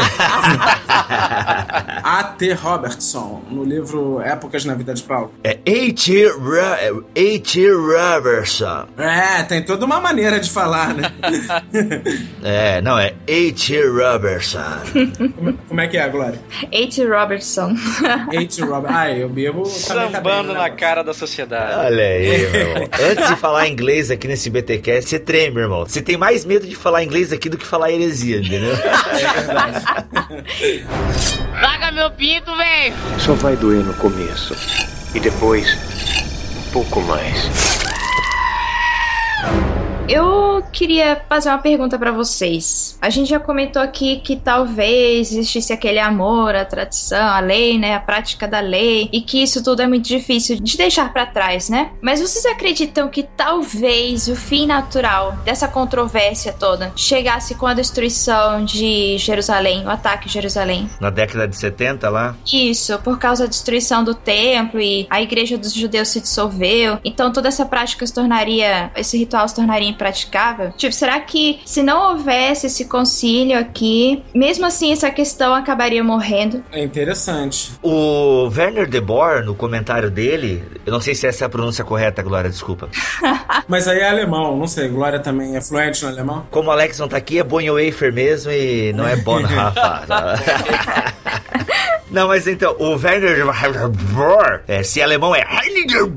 [laughs] A.T. Robertson, no livro Épocas na Vida de Paulo. É A.T. Robertson. É, tem toda uma maneira de falar, né? [laughs] é, não, é A.T. Robertson. como, como, é que é, Glória? A.T. Robertson. A.T. Robertson. Ah, eu bebo. Tá Sambando tá na cara da sociedade. Olha aí, meu irmão. [laughs] Antes de falar inglês aqui nesse BTcast, você treme, irmão. Você tem mais medo de falar inglês aqui do que falar heresia, entendeu? [laughs] É verdade. Larga meu pinto, velho! Só vai doer no começo. E depois, um pouco mais. Eu queria fazer uma pergunta para vocês. A gente já comentou aqui que talvez existisse aquele amor, a tradição, a lei, né, a prática da lei, e que isso tudo é muito difícil de deixar para trás, né? Mas vocês acreditam que talvez o fim natural dessa controvérsia toda chegasse com a destruição de Jerusalém, o ataque a Jerusalém? Na década de 70 lá? Isso, por causa da destruição do templo e a igreja dos judeus se dissolveu. Então toda essa prática se tornaria, esse ritual se tornaria impraticável? Tipo, será que se não houvesse esse concílio aqui, mesmo assim essa questão acabaria morrendo? É interessante. O Werner de Boer, no comentário dele, eu não sei se essa é a pronúncia correta, Glória, desculpa. [laughs] Mas aí é alemão, não sei, Glória também é fluente no alemão? Como o Alex não tá aqui, é Bonhoeffer mesmo e não é [laughs] Bonhoeffer. [laughs] Não, mas então, o Werner é, se alemão é Hitler.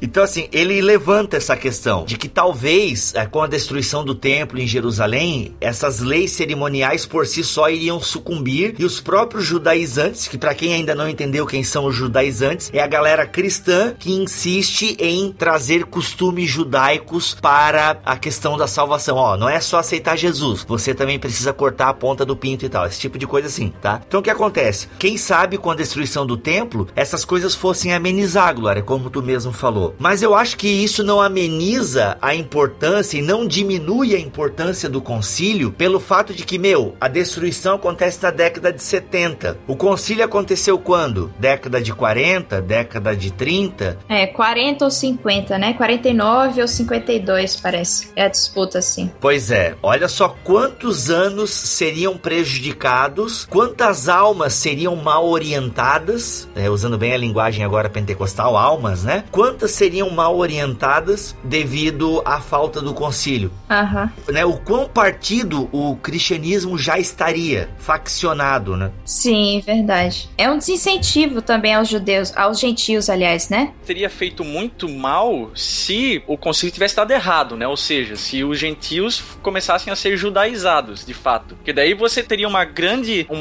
Então, assim, ele levanta essa questão de que talvez, é, com a destruição do templo em Jerusalém, essas leis cerimoniais por si só iriam sucumbir e os próprios judaizantes, que para quem ainda não entendeu quem são os judaizantes, é a galera cristã que insiste em trazer costumes judaicos para a questão da salvação. Ó, não é só aceitar Jesus, você também precisa cortar a ponta do pinto e tal, esse tipo de coisa assim, tá? Então o que acontece? Quem sabe com a destruição do templo, essas coisas fossem amenizar, Glória, como tu mesmo falou. Mas eu acho que isso não ameniza a importância e não diminui a importância do concílio pelo fato de que, meu, a destruição acontece na década de 70. O concílio aconteceu quando? Década de 40, década de 30? É, 40 ou 50, né? 49 ou 52, parece. É a disputa, assim. Pois é. Olha só quantos anos seriam prejudicados, quantas as almas seriam mal orientadas, é, usando bem a linguagem agora pentecostal, almas, né? Quantas seriam mal orientadas devido à falta do concílio? Uhum. Né? O quão partido o cristianismo já estaria faccionado, né? Sim, verdade. É um desincentivo também aos judeus, aos gentios, aliás, né? Teria feito muito mal se o concílio tivesse dado errado, né? Ou seja, se os gentios começassem a ser judaizados, de fato. Porque daí você teria uma grande um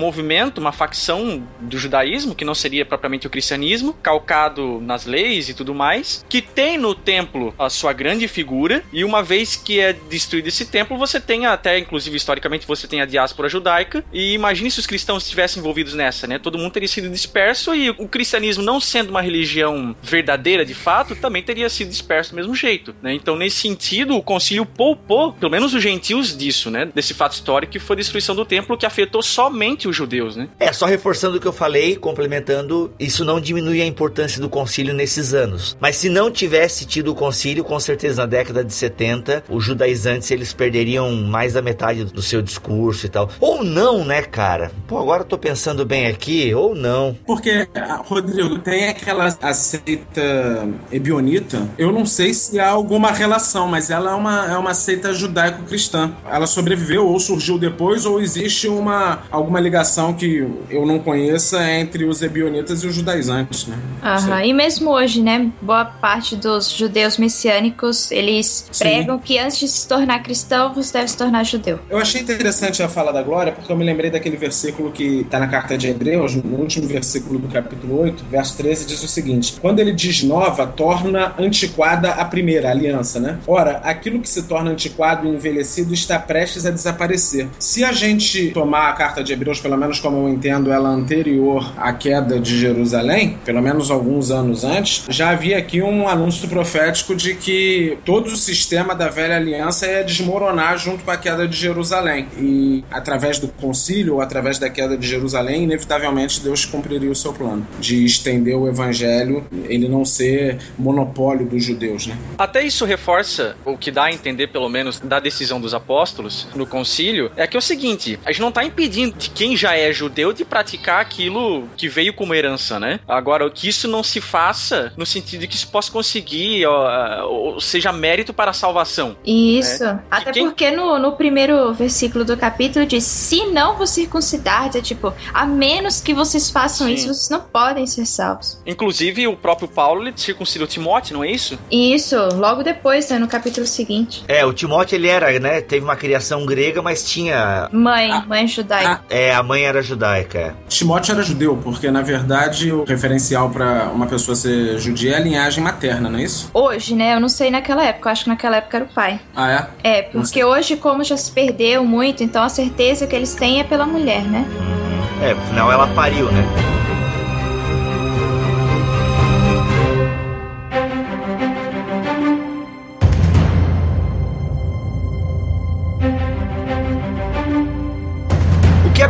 movimento uma facção do judaísmo, que não seria propriamente o cristianismo, calcado nas leis e tudo mais, que tem no templo a sua grande figura, e uma vez que é destruído esse templo, você tem até, inclusive historicamente, você tem a diáspora judaica, e imagine se os cristãos estivessem envolvidos nessa, né? Todo mundo teria sido disperso, e o cristianismo, não sendo uma religião verdadeira de fato, também teria sido disperso do mesmo jeito, né? Então, nesse sentido, o concílio poupou, pelo menos os gentios disso, né? Desse fato histórico que foi a destruição do templo, que afetou somente os judeus, né? Né? É, só reforçando o que eu falei, complementando, isso não diminui a importância do concílio nesses anos. Mas se não tivesse tido o concílio, com certeza na década de 70, os judaizantes eles perderiam mais da metade do seu discurso e tal. Ou não, né, cara? Pô, agora eu tô pensando bem aqui, ou não. Porque, Rodrigo, tem aquela seita ebionita, eu não sei se há alguma relação, mas ela é uma, é uma seita judaico-cristã. Ela sobreviveu ou surgiu depois, ou existe uma alguma ligação que eu não conheça é entre os ebionitas e os judaizantes, né? Aham, e mesmo hoje, né? Boa parte dos judeus messiânicos, eles Sim. pregam que antes de se tornar cristão, você deve se tornar judeu. Eu achei interessante a fala da Glória, porque eu me lembrei daquele versículo que está na carta de Hebreus, no último versículo do capítulo 8, verso 13, diz o seguinte: Quando ele diz nova, torna antiquada a primeira aliança, né? Ora, aquilo que se torna antiquado e envelhecido está prestes a desaparecer. Se a gente tomar a carta de Hebreus, pelo menos como eu entendo ela anterior à queda de Jerusalém, pelo menos alguns anos antes, já havia aqui um anúncio profético de que todo o sistema da velha aliança ia desmoronar junto com a queda de Jerusalém. E através do concílio, ou através da queda de Jerusalém, inevitavelmente Deus cumpriria o seu plano de estender o evangelho, ele não ser monopólio dos judeus, né? Até isso reforça o que dá a entender, pelo menos, da decisão dos apóstolos no concílio, é que é o seguinte: a gente não está impedindo de quem já é judeu de praticar aquilo que veio como herança, né? Agora, que isso não se faça no sentido de que isso possa conseguir, ó, ou seja, mérito para a salvação. Isso. Né? Até quem... porque no, no primeiro versículo do capítulo diz: se não vos circuncidar, é tipo, a menos que vocês façam Sim. isso, vocês não podem ser salvos. Inclusive, o próprio Paulo ele circuncidou Timóteo, não é isso? Isso, logo depois, né, no capítulo seguinte. É, o Timóteo ele era, né, teve uma criação grega, mas tinha. Mãe, ah, mãe judaica. Ah, é, a mãe era judaica. É. Timóteo era judeu, porque na verdade o referencial para uma pessoa ser judia é a linhagem materna, não é isso? Hoje, né? Eu não sei naquela época, eu acho que naquela época era o pai. Ah, é? É, porque hoje, como já se perdeu muito, então a certeza que eles têm é pela mulher, né? Uhum. É, afinal ela pariu, né?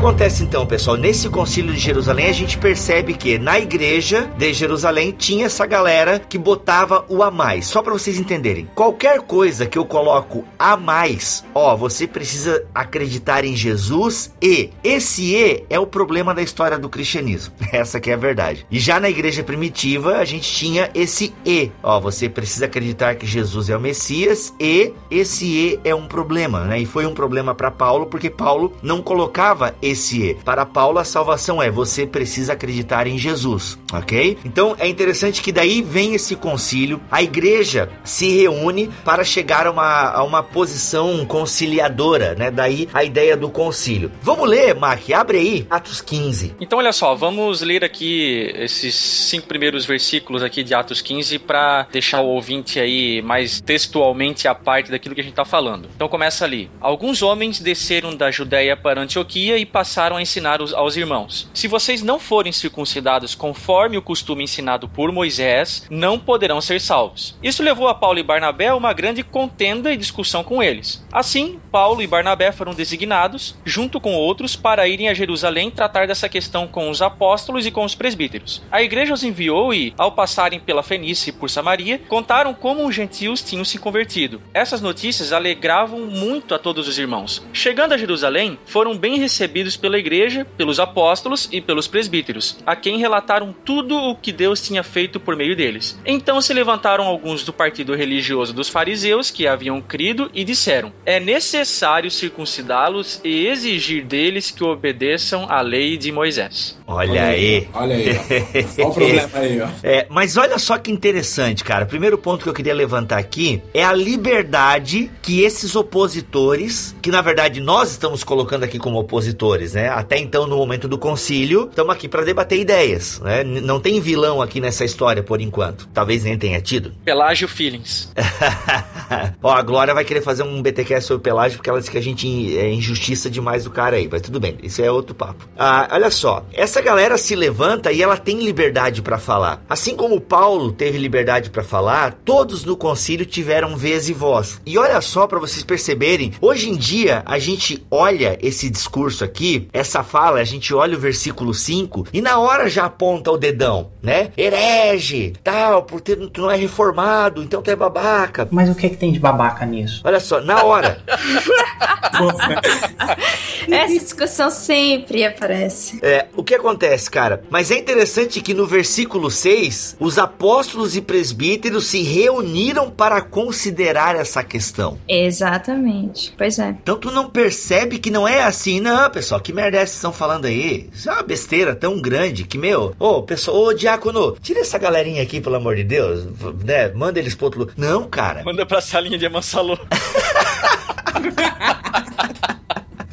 Acontece então, pessoal? Nesse concílio de Jerusalém, a gente percebe que na igreja de Jerusalém tinha essa galera que botava o a mais. Só para vocês entenderem, qualquer coisa que eu coloco a mais, ó, você precisa acreditar em Jesus e esse e é o problema da história do cristianismo. [laughs] Essa que é a verdade. E já na igreja primitiva, a gente tinha esse e, ó, você precisa acreditar que Jesus é o Messias e esse e é um problema, né? E foi um problema para Paulo porque Paulo não colocava esse E. Para Paulo, a salvação é você precisa acreditar em Jesus, ok? Então é interessante que daí vem esse concílio, a igreja se reúne para chegar a uma, a uma posição conciliadora, né? Daí a ideia do concílio. Vamos ler, Mac, abre aí, Atos 15. Então olha só, vamos ler aqui esses cinco primeiros versículos aqui de Atos 15 para deixar o ouvinte aí mais textualmente a parte daquilo que a gente está falando. Então começa ali. Alguns homens desceram da Judéia para Antioquia e passaram a ensinar aos irmãos: Se vocês não forem circuncidados conforme o costume ensinado por Moisés, não poderão ser salvos. Isso levou a Paulo e Barnabé a uma grande contenda e discussão com eles. Assim, Paulo e Barnabé foram designados, junto com outros, para irem a Jerusalém tratar dessa questão com os apóstolos e com os presbíteros. A igreja os enviou e, ao passarem pela Fenícia e por Samaria, contaram como os gentios tinham se convertido. Essas notícias alegravam muito a todos os irmãos. Chegando a Jerusalém, foram bem recebidos pela igreja, pelos apóstolos e pelos presbíteros, a quem relataram tudo o que Deus tinha feito por meio deles. Então se levantaram alguns do partido religioso dos fariseus que haviam crido e disseram: É necessário circuncidá-los e exigir deles que obedeçam à lei de Moisés. Olha, aí. Olha aí. Olha o problema aí, ó. [laughs] É, mas olha só que interessante, cara. Primeiro ponto que eu queria levantar aqui é a liberdade que esses opositores, que na verdade nós estamos colocando aqui como opositores, né? Até então, no momento do concílio, estamos aqui para debater ideias, né? Não tem vilão aqui nessa história por enquanto. Talvez nem tenha tido. [laughs] Pelágio Feelings. Ó, a Glória vai querer fazer um BTQ sobre Pelágio porque ela disse que a gente é injustiça demais do cara aí, mas tudo bem, isso é outro papo. Ah, olha só, essa essa galera se levanta e ela tem liberdade para falar. Assim como Paulo teve liberdade para falar, todos no concílio tiveram vez e voz. E olha só para vocês perceberem, hoje em dia a gente olha esse discurso aqui, essa fala, a gente olha o versículo 5 e na hora já aponta o dedão, né? Herege, tal, porque tu não é reformado, então tu é babaca. Mas o que é que tem de babaca nisso? Olha só, na hora. [laughs] [laughs] Essa discussão sempre aparece. É, o que acontece, cara? Mas é interessante que no versículo 6, os apóstolos e presbíteros se reuniram para considerar essa questão. Exatamente. Pois é. Então tu não percebe que não é assim, não, pessoal. Que merda é essa que estão falando aí? Isso é uma besteira tão grande que, meu, ô, pessoal, ô, diácono, tira essa galerinha aqui, pelo amor de Deus, né? Manda eles pro outro lugar. Não, cara. Manda pra salinha de Amansalô. [laughs]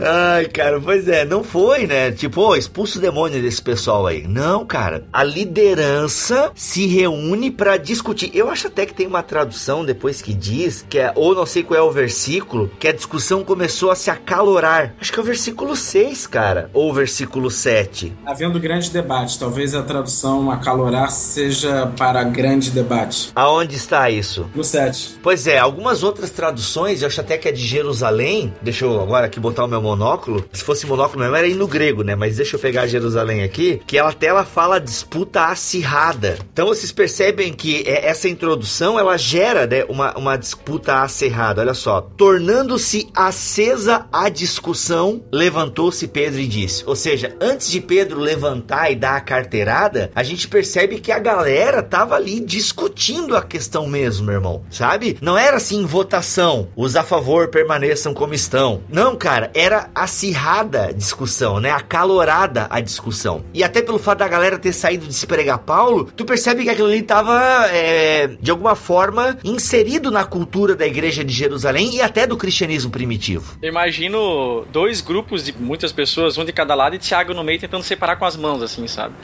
Ai, cara, pois é, não foi, né? Tipo, oh, expulsa o demônio desse pessoal aí. Não, cara. A liderança se reúne para discutir. Eu acho até que tem uma tradução depois que diz que é, ou não sei qual é o versículo, que a discussão começou a se acalorar. Acho que é o versículo 6, cara, ou o versículo 7. Havendo grande debate, talvez a tradução acalorar seja para grande debate. Aonde está isso? No 7. Pois é, algumas outras traduções, eu acho até que é de Jerusalém. Deixa eu agora aqui botar o meu monóculo. Se fosse monóculo mesmo, era aí no grego, né? Mas deixa eu pegar Jerusalém aqui, que ela até ela fala disputa acirrada. Então vocês percebem que é, essa introdução ela gera né, uma, uma disputa acirrada. Olha só, tornando-se acesa a discussão, levantou-se Pedro e disse. Ou seja, antes de Pedro levantar e dar a carteirada, a gente percebe que a galera tava ali discutindo a questão mesmo, meu irmão. Sabe? Não era assim votação, os a favor permaneçam como estão. Não, cara, era acirrada discussão, né? Acalorada a discussão. E até pelo fato da galera ter saído de se pregar Paulo, tu percebe que aquilo ali tava, é, de alguma forma, inserido na cultura da igreja de Jerusalém e até do cristianismo primitivo. Eu imagino dois grupos de muitas pessoas, um de cada lado e Thiago no meio tentando separar com as mãos, assim, sabe?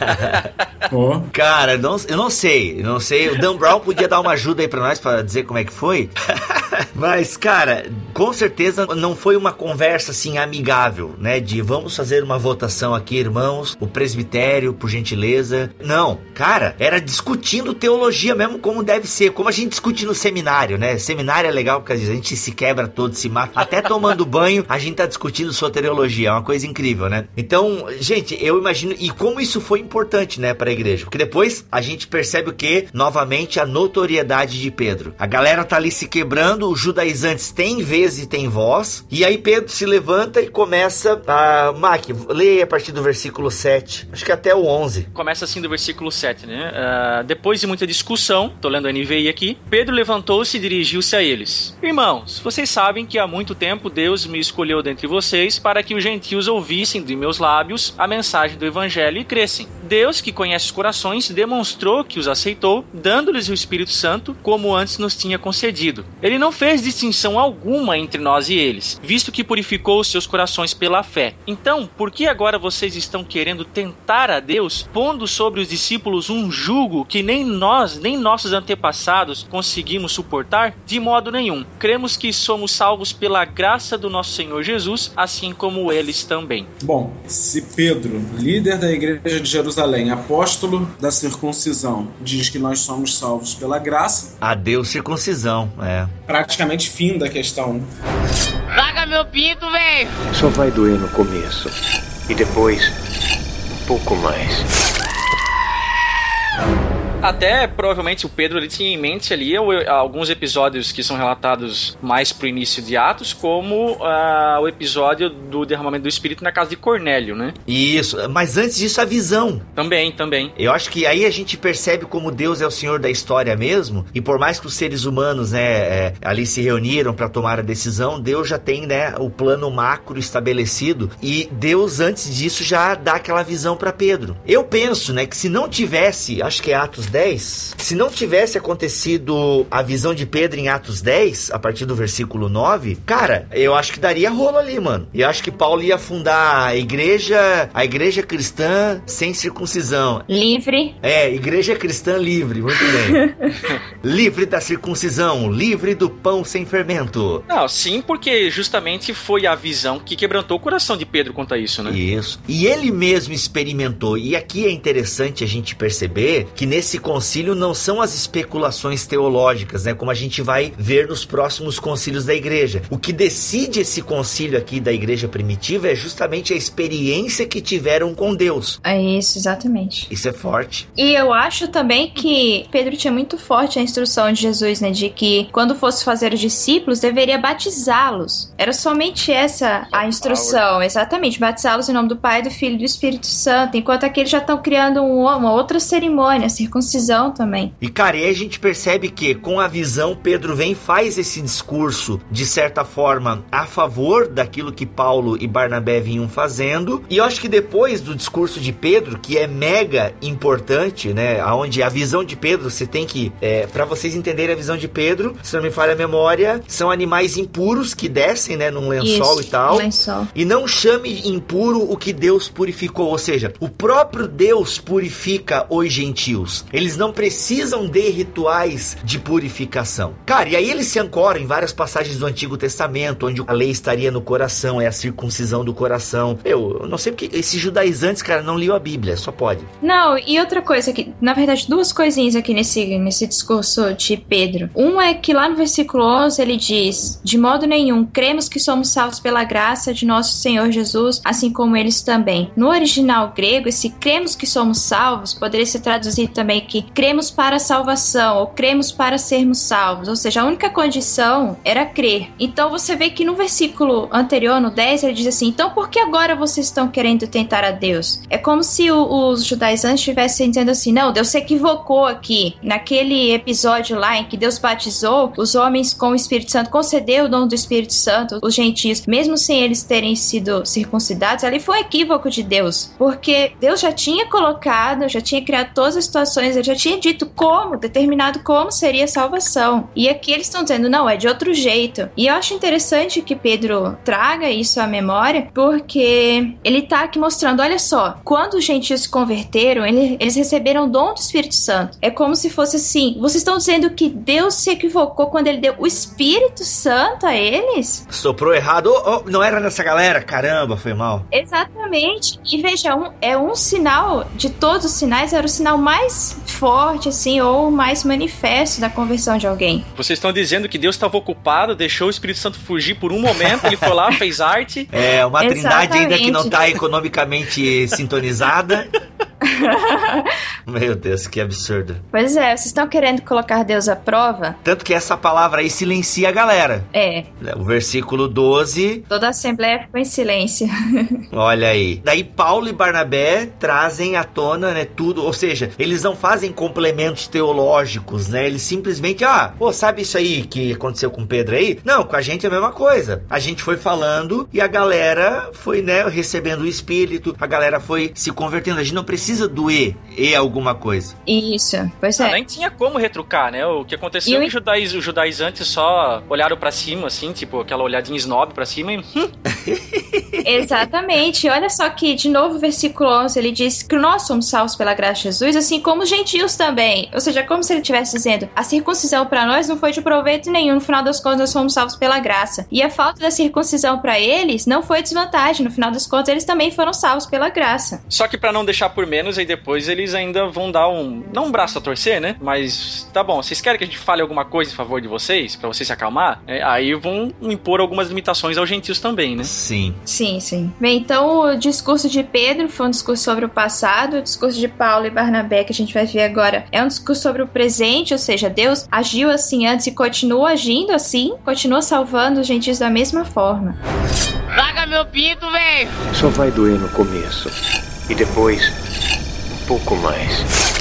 [laughs] oh. Cara, não, eu não sei, eu não sei. O Dan Brown podia dar uma ajuda aí pra nós para dizer como é que foi. [laughs] Mas, cara, com certeza não foi uma conversa assim amigável, né? De vamos fazer uma votação aqui, irmãos, o presbitério, por gentileza. Não, cara, era discutindo teologia mesmo como deve ser, como a gente discute no seminário, né? Seminário é legal porque a gente se quebra todo, se mata. Até tomando [laughs] banho, a gente tá discutindo soteriologia, é uma coisa incrível, né? Então, gente, eu imagino e como isso foi importante, né, para a igreja, porque depois a gente percebe o que novamente a notoriedade de Pedro. A galera tá ali se quebrando, os judaizantes têm vez e têm voz, e aí Pedro se levanta e começa a Mac, leia a partir do versículo 7, acho que até o 11. Começa assim do versículo 7, né? Uh, depois de muita discussão, tô lendo a NVI aqui, Pedro levantou-se e dirigiu-se a eles. Irmãos, vocês sabem que há muito tempo Deus me escolheu dentre vocês para que os gentios ouvissem de meus lábios a mensagem do evangelho e crescem. Deus, que conhece os corações, demonstrou que os aceitou, dando-lhes o Espírito Santo, como antes nos tinha concedido. Ele não fez distinção alguma entre nós e eles, visto que purificou os seus corações pela fé. Então, por que agora vocês estão querendo tentar a Deus, pondo sobre os discípulos um jugo que nem nós, nem nossos antepassados conseguimos suportar? De modo nenhum. Cremos que somos salvos pela graça do nosso Senhor Jesus, assim como eles também. Bom, se Pedro, líder da igreja de Jerusalém, apóstolo da circuncisão, diz que nós somos salvos pela graça. Adeus circuncisão, é. Praticamente fim da questão. Larga meu pinto, velho! Só vai doer no começo. E depois, um pouco mais. Até provavelmente o Pedro ele tinha em mente ali alguns episódios que são relatados mais pro início de Atos, como uh, o episódio do derramamento do Espírito na casa de Cornélio, né? Isso, mas antes disso a visão. Também, também. Eu acho que aí a gente percebe como Deus é o Senhor da história mesmo, e por mais que os seres humanos, né, é, ali se reuniram para tomar a decisão, Deus já tem, né, o plano macro estabelecido, e Deus antes disso já dá aquela visão para Pedro. Eu penso, né, que se não tivesse, acho que é Atos 10, se não tivesse acontecido a visão de Pedro em Atos 10, a partir do versículo 9, cara, eu acho que daria rolo ali, mano. Eu acho que Paulo ia fundar a igreja, a igreja cristã sem circuncisão. Livre. É, igreja cristã livre, muito bem. [laughs] livre da circuncisão, livre do pão sem fermento. Não, sim, porque justamente foi a visão que quebrantou o coração de Pedro quanto a isso, né? Isso. E ele mesmo experimentou. E aqui é interessante a gente perceber que nesse concílio não são as especulações teológicas, né? Como a gente vai ver nos próximos concílios da igreja. O que decide esse concílio aqui da igreja primitiva é justamente a experiência que tiveram com Deus. É isso, exatamente. Isso é forte. E eu acho também que Pedro tinha muito forte a instrução de Jesus, né? De que quando fosse fazer os discípulos, deveria batizá-los. Era somente essa a instrução, exatamente. Batizá-los em nome do Pai, do Filho e do Espírito Santo. Enquanto aqueles já estão criando uma outra cerimônia, circuncisão circuncisão também. E cara, e aí a gente percebe que com a visão Pedro vem e faz esse discurso de certa forma a favor daquilo que Paulo e Barnabé vinham fazendo. E eu acho que depois do discurso de Pedro, que é mega importante, né, aonde a visão de Pedro, você tem que é, para vocês entenderem a visão de Pedro, se não me falha a memória, são animais impuros que descem, né, num lençol Isso, e tal. lençol. E não chame impuro o que Deus purificou, ou seja, o próprio Deus purifica os gentios. Eles não precisam de rituais de purificação. Cara, e aí ele se ancora em várias passagens do Antigo Testamento, onde a lei estaria no coração, é a circuncisão do coração. Eu, eu não sei porque esses judaizantes, cara, não liam a Bíblia, só pode. Não, e outra coisa aqui, na verdade, duas coisinhas aqui nesse, nesse discurso de Pedro. Um é que lá no versículo 11 ele diz: De modo nenhum, cremos que somos salvos pela graça de nosso Senhor Jesus, assim como eles também. No original grego, esse cremos que somos salvos poderia ser traduzido também que cremos para a salvação ou cremos para sermos salvos. Ou seja, a única condição era crer. Então você vê que no versículo anterior, no 10, ele diz assim: Então por que agora vocês estão querendo tentar a Deus? É como se o, os judaizantes estivessem dizendo assim: Não, Deus se equivocou aqui. Naquele episódio lá em que Deus batizou os homens com o Espírito Santo, concedeu o dom do Espírito Santo, os gentios, mesmo sem eles terem sido circuncidados, ali foi um equívoco de Deus. Porque Deus já tinha colocado, já tinha criado todas as situações, ele já tinha dito como, determinado como seria a salvação. E aqui eles estão dizendo, não, é de outro jeito. E eu acho interessante que Pedro traga isso à memória, porque ele tá aqui mostrando, olha só, quando os gentios se converteram, ele- eles receberam o dom do Espírito Santo. É como se fosse assim, vocês estão dizendo que Deus se equivocou quando ele deu o Espírito Santo a eles? Soprou errado. Oh, oh, não era nessa galera? Caramba, foi mal. Exatamente. E veja, um, é um sinal, de todos os sinais, era o sinal mais forte, assim, ou mais manifesto da conversão de alguém. Vocês estão dizendo que Deus estava ocupado, deixou o Espírito Santo fugir por um momento, ele foi lá, fez arte. É, uma trindade ainda que não Exatamente. tá economicamente sintonizada. [laughs] [laughs] Meu Deus, que absurdo. Pois é, vocês estão querendo colocar Deus à prova? Tanto que essa palavra aí silencia a galera. É, O versículo 12, toda a assembleia ficou em silêncio. [laughs] olha aí. Daí Paulo e Barnabé trazem à tona, né, tudo, ou seja, eles não fazem complementos teológicos, né? Eles simplesmente, ah, pô, sabe isso aí que aconteceu com Pedro aí? Não, com a gente é a mesma coisa. A gente foi falando e a galera foi, né, recebendo o espírito, a galera foi se convertendo. A gente não precisa doer e alguma coisa. Isso, pois Ah, é. nem tinha como retrucar, né? O que aconteceu E é que os, judaiz, os judaizantes só olharam pra cima, assim, tipo, aquela olhadinha snob pra cima e. hum, [laughs] Exatamente. Olha só que, de novo, o versículo 11, ele diz que nós somos salvos pela graça de Jesus, assim como os gentios também. Ou seja, como se ele estivesse dizendo, a circuncisão para nós não foi de proveito nenhum, no final das contas nós fomos salvos pela graça. E a falta da circuncisão para eles não foi desvantagem, no final das contas eles também foram salvos pela graça. Só que pra não deixar por menos, aí depois eles ainda vão dar um. Não um braço a torcer, né? Mas tá bom, vocês querem que a gente fale alguma coisa em favor de vocês, pra vocês se acalmar? É, aí vão impor algumas limitações aos gentios também, né? Sim. Sim, sim. Bem, então o discurso de Pedro foi um discurso sobre o passado, o discurso de Paulo e Barnabé, que a gente vai ver agora, é um discurso sobre o presente, ou seja, Deus agiu assim antes e continua agindo assim, continua salvando os gentios da mesma forma. Larga meu pinto, velho! Só vai doer no começo. E depois, pouco mais.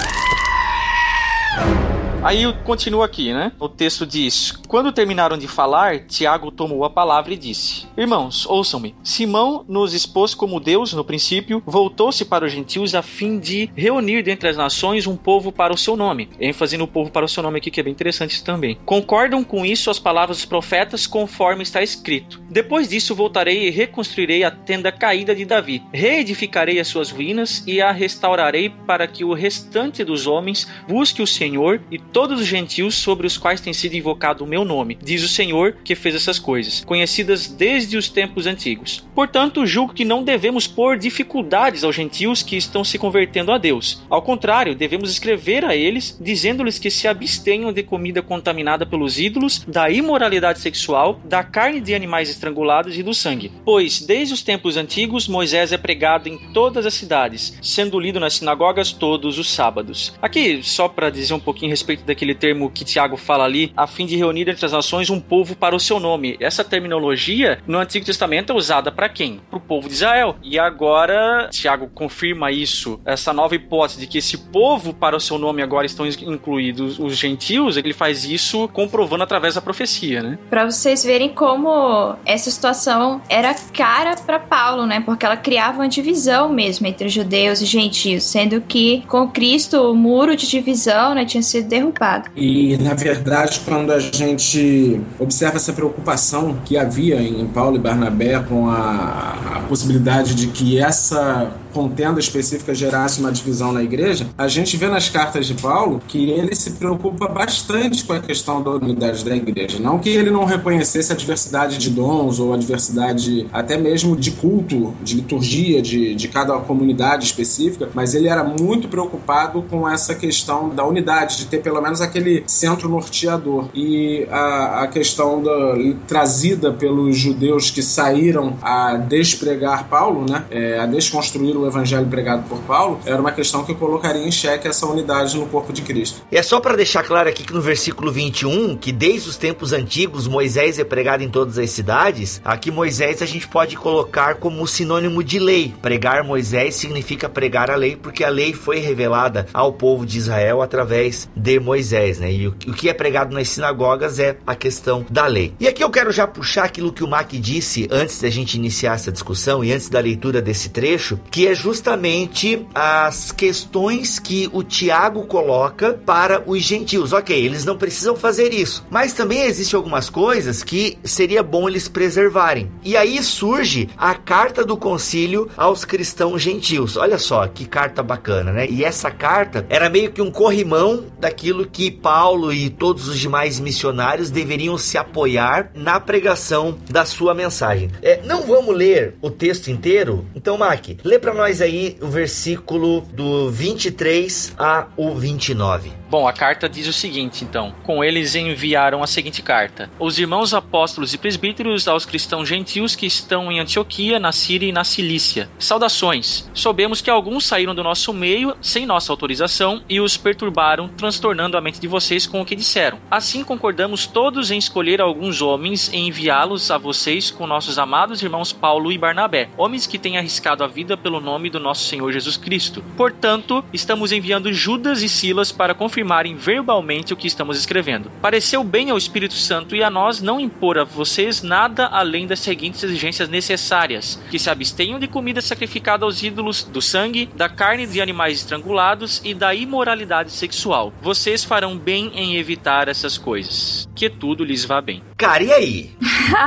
Aí continua aqui, né? O texto diz: Quando terminaram de falar, Tiago tomou a palavra e disse: Irmãos, ouçam-me. Simão nos expôs como Deus no princípio, voltou-se para os gentios a fim de reunir dentre as nações um povo para o seu nome. ênfase no povo para o seu nome aqui, que é bem interessante também. Concordam com isso as palavras dos profetas, conforme está escrito. Depois disso, voltarei e reconstruirei a tenda caída de Davi. Reedificarei as suas ruínas e a restaurarei para que o restante dos homens busque o Senhor e todos os gentios sobre os quais tem sido invocado o meu nome, diz o Senhor que fez essas coisas, conhecidas desde os tempos antigos. Portanto, julgo que não devemos pôr dificuldades aos gentios que estão se convertendo a Deus. Ao contrário, devemos escrever a eles, dizendo-lhes que se abstenham de comida contaminada pelos ídolos, da imoralidade sexual, da carne de animais estrangulados e do sangue. Pois, desde os tempos antigos, Moisés é pregado em todas as cidades, sendo lido nas sinagogas todos os sábados. Aqui, só para dizer um pouquinho a respeito daquele termo que Tiago fala ali, a fim de reunir entre as nações um povo para o seu nome. Essa terminologia no Antigo Testamento é usada para quem? Para o povo de Israel. E agora Tiago confirma isso, essa nova hipótese de que esse povo para o seu nome agora estão incluídos os gentios, ele faz isso comprovando através da profecia, né? Para vocês verem como essa situação era cara para Paulo, né? Porque ela criava uma divisão mesmo entre judeus e gentios, sendo que com Cristo o muro de divisão né, tinha sido derrubado. E na verdade, quando a gente observa essa preocupação que havia em Paulo e Barnabé com a, a possibilidade de que essa contenda específica gerasse uma divisão na igreja, a gente vê nas cartas de Paulo que ele se preocupa bastante com a questão da unidade da igreja. Não que ele não reconhecesse a diversidade de dons ou a diversidade até mesmo de culto, de liturgia de, de cada comunidade específica, mas ele era muito preocupado com essa questão da unidade, de ter pelo menos aquele centro norteador. E a, a questão da, trazida pelos judeus que saíram a despregar Paulo, né, é, a desconstruir o evangelho pregado por Paulo, era uma questão que colocaria em xeque essa unidade no corpo de Cristo. E é só para deixar claro aqui que no versículo 21, que desde os tempos antigos Moisés é pregado em todas as cidades, aqui Moisés a gente pode colocar como sinônimo de lei. Pregar Moisés significa pregar a lei, porque a lei foi revelada ao povo de Israel através de Moisés, né? E o que é pregado nas sinagogas é a questão da lei. E aqui eu quero já puxar aquilo que o Mac disse antes da gente iniciar essa discussão e antes da leitura desse trecho, que é justamente as questões que o Tiago coloca para os gentios. Ok, eles não precisam fazer isso, mas também existem algumas coisas que seria bom eles preservarem. E aí surge a carta do concílio aos cristãos gentios. Olha só que carta bacana, né? E essa carta era meio que um corrimão daquilo que Paulo e todos os demais missionários deveriam se apoiar na pregação da sua mensagem. É, não vamos ler o texto inteiro, então, Mac, lê para nós aí o versículo do 23 a o 29. Bom, a carta diz o seguinte, então: Com eles enviaram a seguinte carta: Os irmãos apóstolos e presbíteros aos cristãos gentios que estão em Antioquia, na Síria e na Cilícia. Saudações. Soubemos que alguns saíram do nosso meio sem nossa autorização e os perturbaram, transtornando a mente de vocês com o que disseram. Assim concordamos todos em escolher alguns homens e enviá-los a vocês com nossos amados irmãos Paulo e Barnabé, homens que têm arriscado a vida pelo nome do nosso Senhor Jesus Cristo. Portanto, estamos enviando Judas e Silas para confirmar confirmarem verbalmente o que estamos escrevendo. Pareceu bem ao Espírito Santo e a nós não impor a vocês nada além das seguintes exigências necessárias: que se abstenham de comida sacrificada aos ídolos, do sangue, da carne de animais estrangulados e da imoralidade sexual. Vocês farão bem em evitar essas coisas. Que tudo lhes vá bem. Cara, e aí?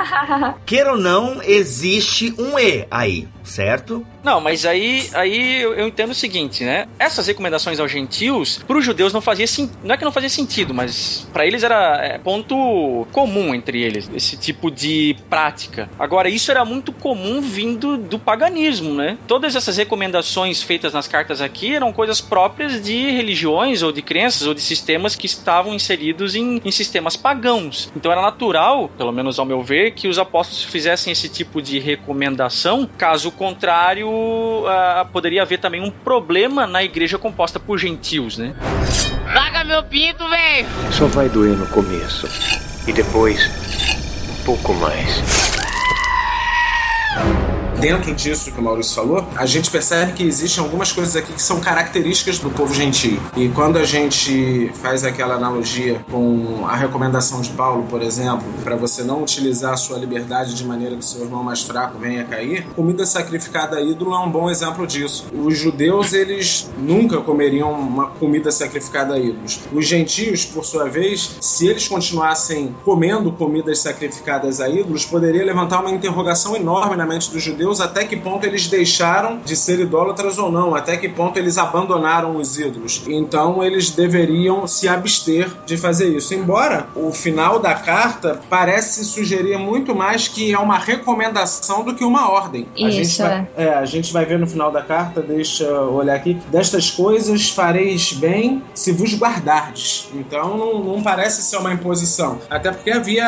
[laughs] Queira ou não, existe um E aí, certo? Não, mas aí, aí eu, entendo o seguinte, né? Essas recomendações aos gentios, para os judeus não fazia sentido. Não é que não fazia sentido, mas para eles era é, ponto comum entre eles, esse tipo de prática. Agora, isso era muito comum vindo do paganismo, né? Todas essas recomendações feitas nas cartas aqui eram coisas próprias de religiões ou de crenças ou de sistemas que estavam inseridos em, em sistemas pagãos. Então era natural, pelo menos ao meu ver, que os apóstolos fizessem esse tipo de recomendação. Caso contrário, uh, poderia haver também um problema na igreja composta por gentios, né? Larga meu pinto, velho! Só vai doer no começo. E depois, um pouco mais dentro disso que o Maurício falou, a gente percebe que existem algumas coisas aqui que são características do povo gentio. E quando a gente faz aquela analogia com a recomendação de Paulo, por exemplo, para você não utilizar a sua liberdade de maneira que seu irmão mais fraco venha cair, comida sacrificada a ídolo é um bom exemplo disso. Os judeus, eles nunca comeriam uma comida sacrificada a ídolos. Os gentios, por sua vez, se eles continuassem comendo comidas sacrificadas a ídolos, poderia levantar uma interrogação enorme na mente dos judeus até que ponto eles deixaram de ser idólatras ou não, até que ponto eles abandonaram os ídolos. Então eles deveriam se abster de fazer isso. Embora o final da carta parece sugerir muito mais que é uma recomendação do que uma ordem. Isso. A gente vai, é, a gente vai ver no final da carta, deixa eu olhar aqui, destas coisas fareis bem se vos guardardes. Então não, não parece ser uma imposição. Até porque havia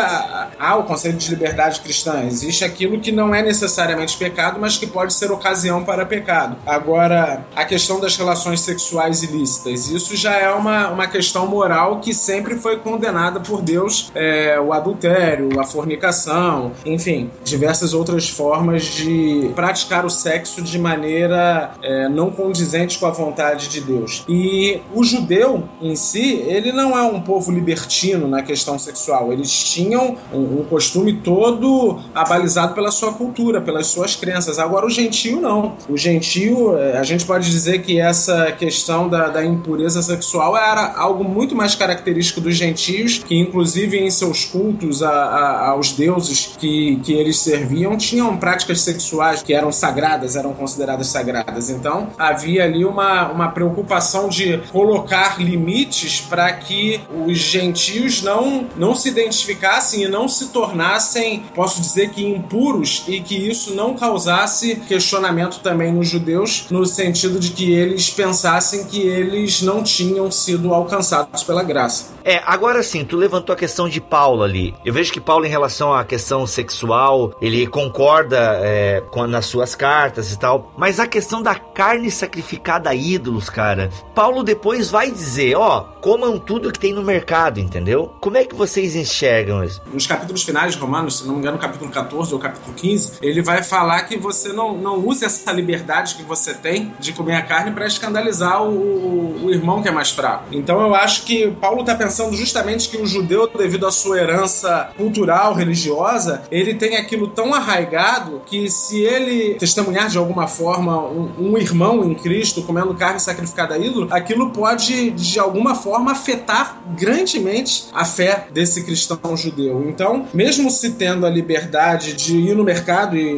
ah, o conceito de liberdade cristã. Existe aquilo que não é necessariamente pecado pecado, mas que pode ser ocasião para pecado. Agora, a questão das relações sexuais ilícitas, isso já é uma, uma questão moral que sempre foi condenada por Deus, é, o adultério, a fornicação, enfim, diversas outras formas de praticar o sexo de maneira é, não condizente com a vontade de Deus. E o judeu em si, ele não é um povo libertino na questão sexual. Eles tinham um, um costume todo abalizado pela sua cultura, pelas suas crenças. Agora, o gentio não. O gentio, é, a gente pode dizer que essa questão da, da impureza sexual era algo muito mais característico dos gentios, que inclusive em seus cultos a, a, aos deuses que, que eles serviam, tinham práticas sexuais que eram sagradas, eram consideradas sagradas. Então, havia ali uma, uma preocupação de colocar limites para que os gentios não, não se identificassem e não se tornassem, posso dizer que impuros, e que isso não causasse questionamento também nos judeus, no sentido de que eles pensassem que eles não tinham sido alcançados pela graça. É, agora sim, tu levantou a questão de Paulo ali. Eu vejo que Paulo, em relação à questão sexual, ele concorda é, com, nas suas cartas e tal. Mas a questão da carne sacrificada a ídolos, cara. Paulo depois vai dizer: ó, comam tudo que tem no mercado, entendeu? Como é que vocês enxergam isso? Nos capítulos finais de Romanos, se não me engano, capítulo 14 ou capítulo 15, ele vai falar que você não, não use essa liberdade que você tem de comer a carne para escandalizar o, o irmão que é mais fraco. Então eu acho que Paulo está pensando justamente que o judeu, devido à sua herança cultural, religiosa, ele tem aquilo tão arraigado que se ele testemunhar de alguma forma um, um irmão em Cristo comendo carne sacrificada a ídolo, aquilo pode de alguma forma afetar grandemente a fé desse cristão judeu. Então, mesmo se tendo a liberdade de ir no mercado e,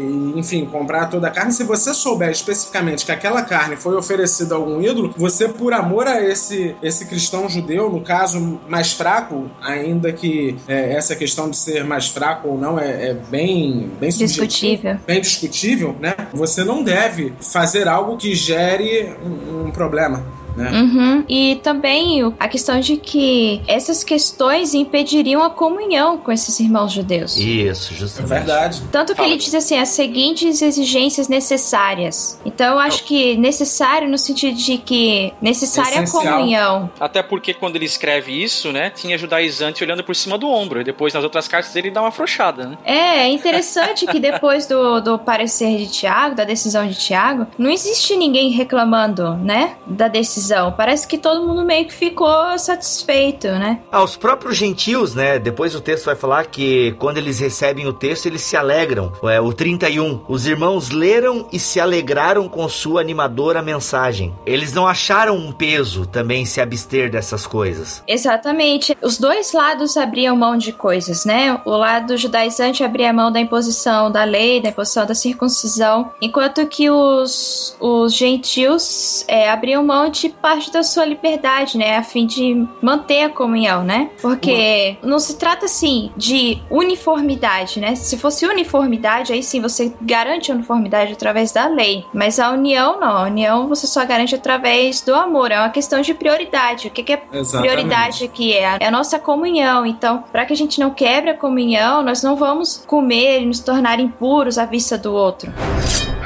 enfim, comprar toda a carne, se você souber especificamente que aquela carne foi oferecida a algum ídolo, você, por amor a esse, esse cristão judeu, no caso mais fraco, ainda que é, essa questão de ser mais fraco ou não é, é bem, bem discutível. Bem discutível, né? Você não deve fazer algo que gere um, um problema. Né? Uhum. E também a questão de que essas questões impediriam a comunhão com esses irmãos judeus. Isso, justamente. É verdade. Tanto que Fala. ele diz assim, as seguintes exigências necessárias. Então eu acho que necessário no sentido de que necessária a comunhão. Até porque quando ele escreve isso, né, tinha judaizante olhando por cima do ombro. E depois nas outras cartas ele dá uma afrouxada, né? É, é interessante que depois do, do parecer de Tiago, da decisão de Tiago, não existe ninguém reclamando, né, da decisão Parece que todo mundo meio que ficou satisfeito, né? Ah, os próprios gentios, né? Depois o texto vai falar que quando eles recebem o texto, eles se alegram. É, o 31. Os irmãos leram e se alegraram com sua animadora mensagem. Eles não acharam um peso também se abster dessas coisas. Exatamente. Os dois lados abriam mão de coisas, né? O lado judaizante abria mão da imposição da lei, da imposição da circuncisão, enquanto que os, os gentios é, abriam mão de parte da sua liberdade, né? A fim de manter a comunhão, né? Porque não se trata assim de uniformidade, né? Se fosse uniformidade, aí sim você garante a uniformidade através da lei. Mas a união não. A união você só garante através do amor. É uma questão de prioridade. O que, que é Exatamente. prioridade aqui? É a, é a nossa comunhão. Então, para que a gente não quebre a comunhão, nós não vamos comer e nos tornar impuros à vista do outro.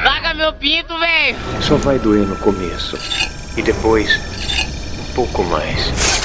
Larga meu pinto, velho! Só vai doer no começo e depois um pouco mais.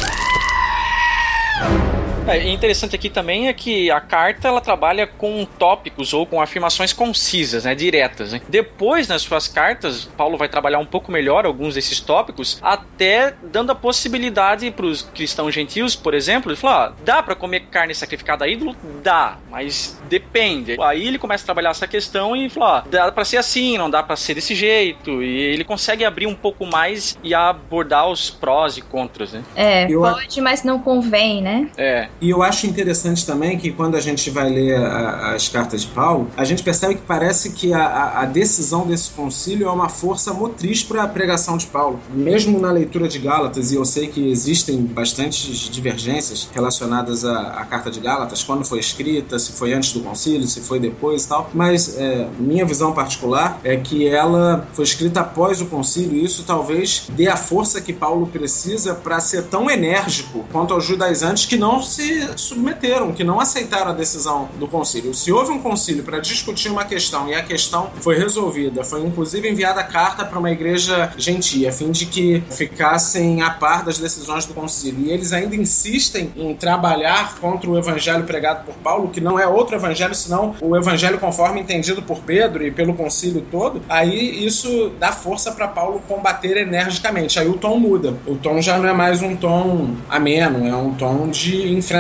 É, interessante aqui também é que a carta ela trabalha com tópicos ou com afirmações concisas, né, diretas. Né? Depois, nas suas cartas, Paulo vai trabalhar um pouco melhor alguns desses tópicos, até dando a possibilidade para os cristãos gentios, por exemplo, de falar: ó, dá para comer carne sacrificada a ídolo? Dá, mas depende. Aí ele começa a trabalhar essa questão e fala: ó, dá para ser assim, não dá para ser desse jeito. E ele consegue abrir um pouco mais e abordar os prós e contras, né? É, pode, mas não convém, né? É. E eu acho interessante também que quando a gente vai ler a, as cartas de Paulo, a gente percebe que parece que a, a decisão desse concílio é uma força motriz para a pregação de Paulo. Mesmo na leitura de Gálatas, e eu sei que existem bastantes divergências relacionadas à, à carta de Gálatas, quando foi escrita, se foi antes do concílio, se foi depois e tal, mas é, minha visão particular é que ela foi escrita após o concílio e isso talvez dê a força que Paulo precisa para ser tão enérgico quanto aos judaizantes que não se se submeteram, que não aceitaram a decisão do concílio. Se houve um concílio para discutir uma questão e a questão foi resolvida, foi inclusive enviada carta para uma igreja gentia, a fim de que ficassem a par das decisões do concílio. E eles ainda insistem em trabalhar contra o evangelho pregado por Paulo, que não é outro evangelho senão o evangelho conforme entendido por Pedro e pelo concílio todo. Aí isso dá força para Paulo combater energicamente. Aí o tom muda. O tom já não é mais um tom ameno, é um tom de enfrentamento.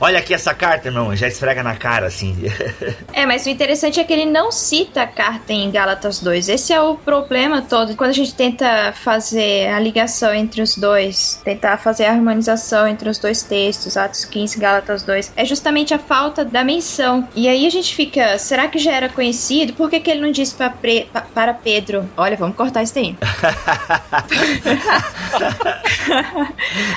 Olha aqui essa carta, irmão, já esfrega na cara, assim. é, mas o interessante é que ele não cita a carta em Gálatas 2. Esse é o problema todo. Quando a gente tenta fazer a ligação entre os dois, tentar fazer a harmonização entre os dois textos, Atos 15 e Gálatas 2, é justamente a falta da menção. E aí a gente fica, será que já era conhecido? Por que, que ele não disse pra pre, pa, para Pedro? Olha, vamos cortar isso daí. [laughs]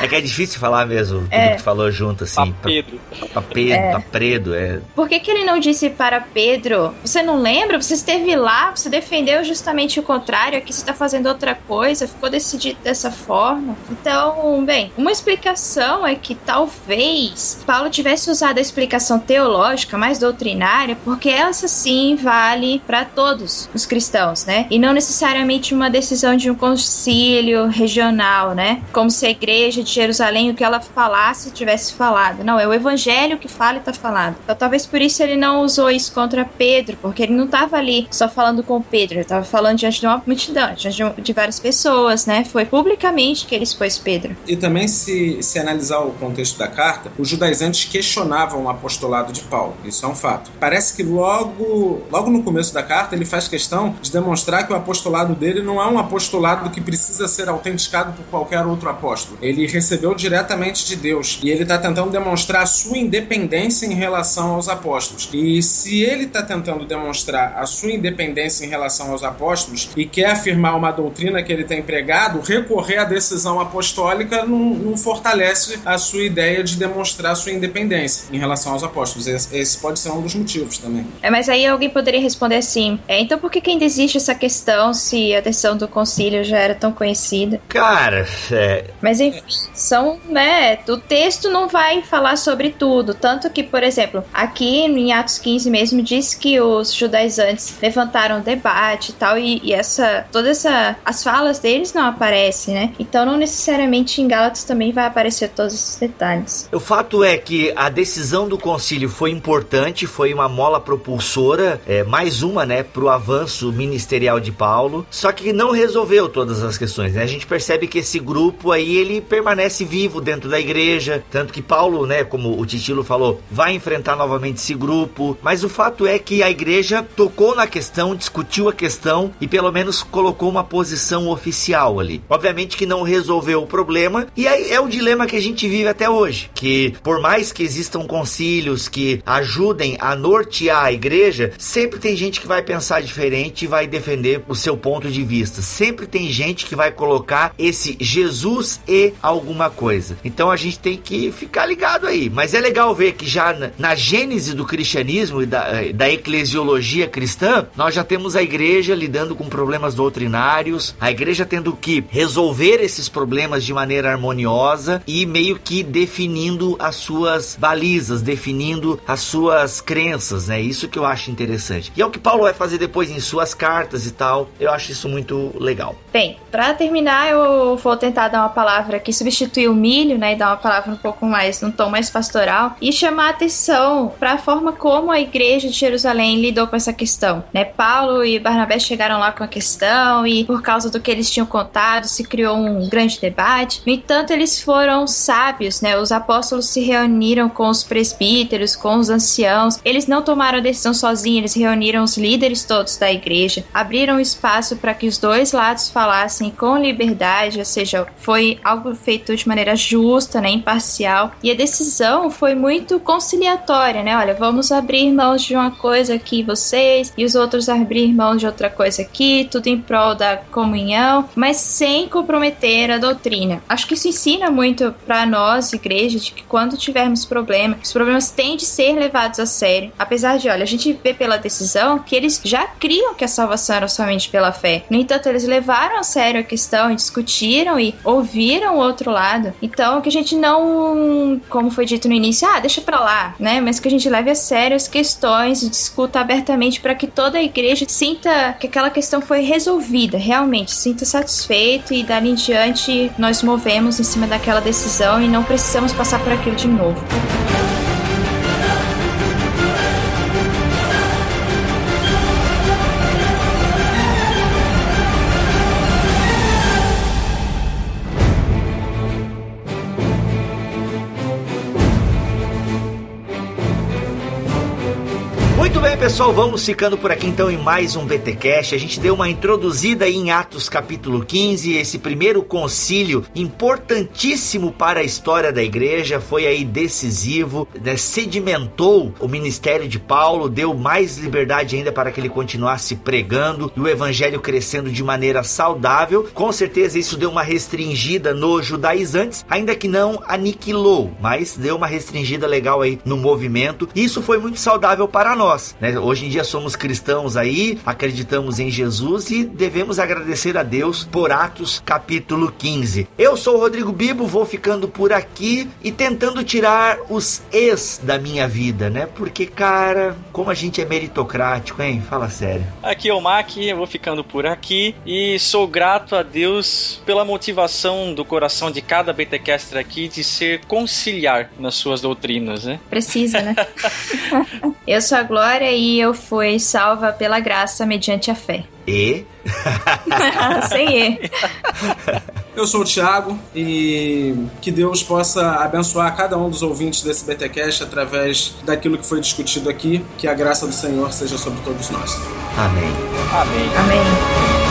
é que é difícil falar mesmo, tudo é. que falou junto, assim. Pra Pedro. Pra Pedro, é. pra Pedro, é. Por que, que ele não disse para Pedro? Você não lembra? Você esteve lá, você defendeu justamente o contrário, aqui você está fazendo outra coisa, ficou decidido dessa forma. Então, bem, uma explicação é que talvez Paulo tivesse usado a explicação teológica mais doutrinária, porque essa sim vale para todos os cristãos, né? E não necessariamente uma decisão de um concílio regional, né? Como se a igreja de Jerusalém, o que ela falasse, tivesse falado. Não, é o evangelho que fala e tá falado. Então talvez por isso ele não usou isso contra Pedro, porque ele não estava ali só falando com Pedro, ele estava falando diante de uma multidão, diante de, de várias pessoas, né? Foi publicamente que ele expôs Pedro. E também, se, se analisar o contexto da carta, os judaizantes questionavam o apostolado de Paulo. Isso é um fato. Parece que logo, logo no começo da carta ele faz questão de demonstrar que o apostolado dele não é um apostolado que precisa ser autenticado por qualquer outro apóstolo. Ele recebeu diretamente de Deus e ele está tentando demonstrar a sua independência em relação aos apóstolos. E se ele está tentando demonstrar a sua independência em relação aos apóstolos e quer afirmar uma doutrina que ele tem pregado, recorrer à decisão apostólica não, não fortalece a sua ideia de demonstrar a sua independência em relação aos apóstolos. Esse, esse pode ser um dos motivos também. É, mas aí alguém poderia responder assim: é, então por que, que ainda existe essa questão se a decisão do concílio já era tão conhecida? Cara, é. Mas enfim, são, né? O texto não vai falar sobre tudo. Tanto que, por exemplo, aqui em Atos 15 mesmo diz que os judaizantes levantaram debate e tal, e, e essa. toda essa. as falas deles não aparecem, né? Então não necessariamente em Gálatas também vai aparecer todos esses detalhes. O fato é que a decisão do concílio foi importante, foi uma mola propulsora, é, mais uma, né, pro avanço ministerial de Paulo, só que não resolveu todas as questões, né? A gente percebe que esse grupo aí, ele permanece vivo dentro da igreja, tanto que Paulo, né, como o Titilo falou, vai enfrentar novamente esse grupo, mas o fato é que a igreja tocou na questão, discutiu a questão e pelo menos colocou uma posição oficial ali. Obviamente que não resolveu o problema, e aí é o dilema que a gente vive até hoje, que por mais que existam concílios que ajudem a nortear a igreja, sempre tem gente que vai pensar diferente e vai defender o seu ponto de vista. Sempre tem gente que vai colocar esse Jesus e alguma coisa. Então a gente tem que ficar ligado aí. Mas é legal ver que já na, na gênese do cristianismo e da, eh, da eclesiologia cristã, nós já temos a igreja lidando com problemas doutrinários, a igreja tendo que resolver esses problemas de maneira harmoniosa e meio que definindo as suas balizas, definindo as suas crenças, né? Isso que eu acho interessante. E é o que Paulo vai fazer depois em suas cartas e tal. Eu acho isso muito legal. Bem, para terminar, eu vou tentar dar uma palavra que substitui o milho, né, e dar uma palavra um pouco mais num tom mais pastoral e chamar atenção para a forma como a igreja de Jerusalém lidou com essa questão, né? Paulo e Barnabé chegaram lá com a questão e por causa do que eles tinham contado se criou um grande debate. No entanto, eles foram sábios, né? Os apóstolos se reuniram com os presbíteros, com os anciãos. Eles não tomaram a decisão sozinhos, eles reuniram os líderes todos da igreja, abriram espaço para que os dois lados falassem com liberdade, ou seja, foi algo feito de maneira justa, né, imparcial. E a decisão foi muito conciliatória, né? Olha, vamos abrir mãos de uma coisa aqui vocês e os outros abrir mãos de outra coisa aqui, tudo em prol da comunhão, mas sem comprometer a doutrina. Acho que isso ensina muito para nós, igreja, de que quando tivermos problema, os problemas têm de ser levados a sério. Apesar de, olha, a gente vê pela decisão que eles já criam que a salvação era somente pela fé. No entanto, eles levaram a sério a questão e discutiram e ouviram o outro lado. Então, que a gente não como foi dito no início, ah, deixa pra lá, né? Mas que a gente leve a sério as questões e discuta abertamente para que toda a igreja sinta que aquela questão foi resolvida, realmente, sinta satisfeito e dali em diante nós movemos em cima daquela decisão e não precisamos passar por aquilo de novo. Pessoal, vamos ficando por aqui então em mais um BTcast. A gente deu uma introduzida em Atos capítulo 15, esse primeiro concílio importantíssimo para a história da igreja, foi aí decisivo, né? sedimentou o ministério de Paulo, deu mais liberdade ainda para que ele continuasse pregando e o evangelho crescendo de maneira saudável. Com certeza isso deu uma restringida no judaizantes, ainda que não aniquilou, mas deu uma restringida legal aí no movimento. Isso foi muito saudável para nós. Né? Hoje em dia somos cristãos aí, acreditamos em Jesus e devemos agradecer a Deus por Atos capítulo 15. Eu sou o Rodrigo Bibo, vou ficando por aqui e tentando tirar os ex da minha vida, né? Porque, cara, como a gente é meritocrático, hein? Fala sério. Aqui é o Mac, eu vou ficando por aqui e sou grato a Deus pela motivação do coração de cada BTcaster aqui de ser conciliar nas suas doutrinas, né? Precisa, né? [laughs] eu sou a Glória glória e eu fui salva pela graça mediante a fé. E? [laughs] Sem E. Eu sou o Thiago e que Deus possa abençoar cada um dos ouvintes desse BTcast através daquilo que foi discutido aqui. Que a graça do Senhor seja sobre todos nós. Amém. Amém. Amém.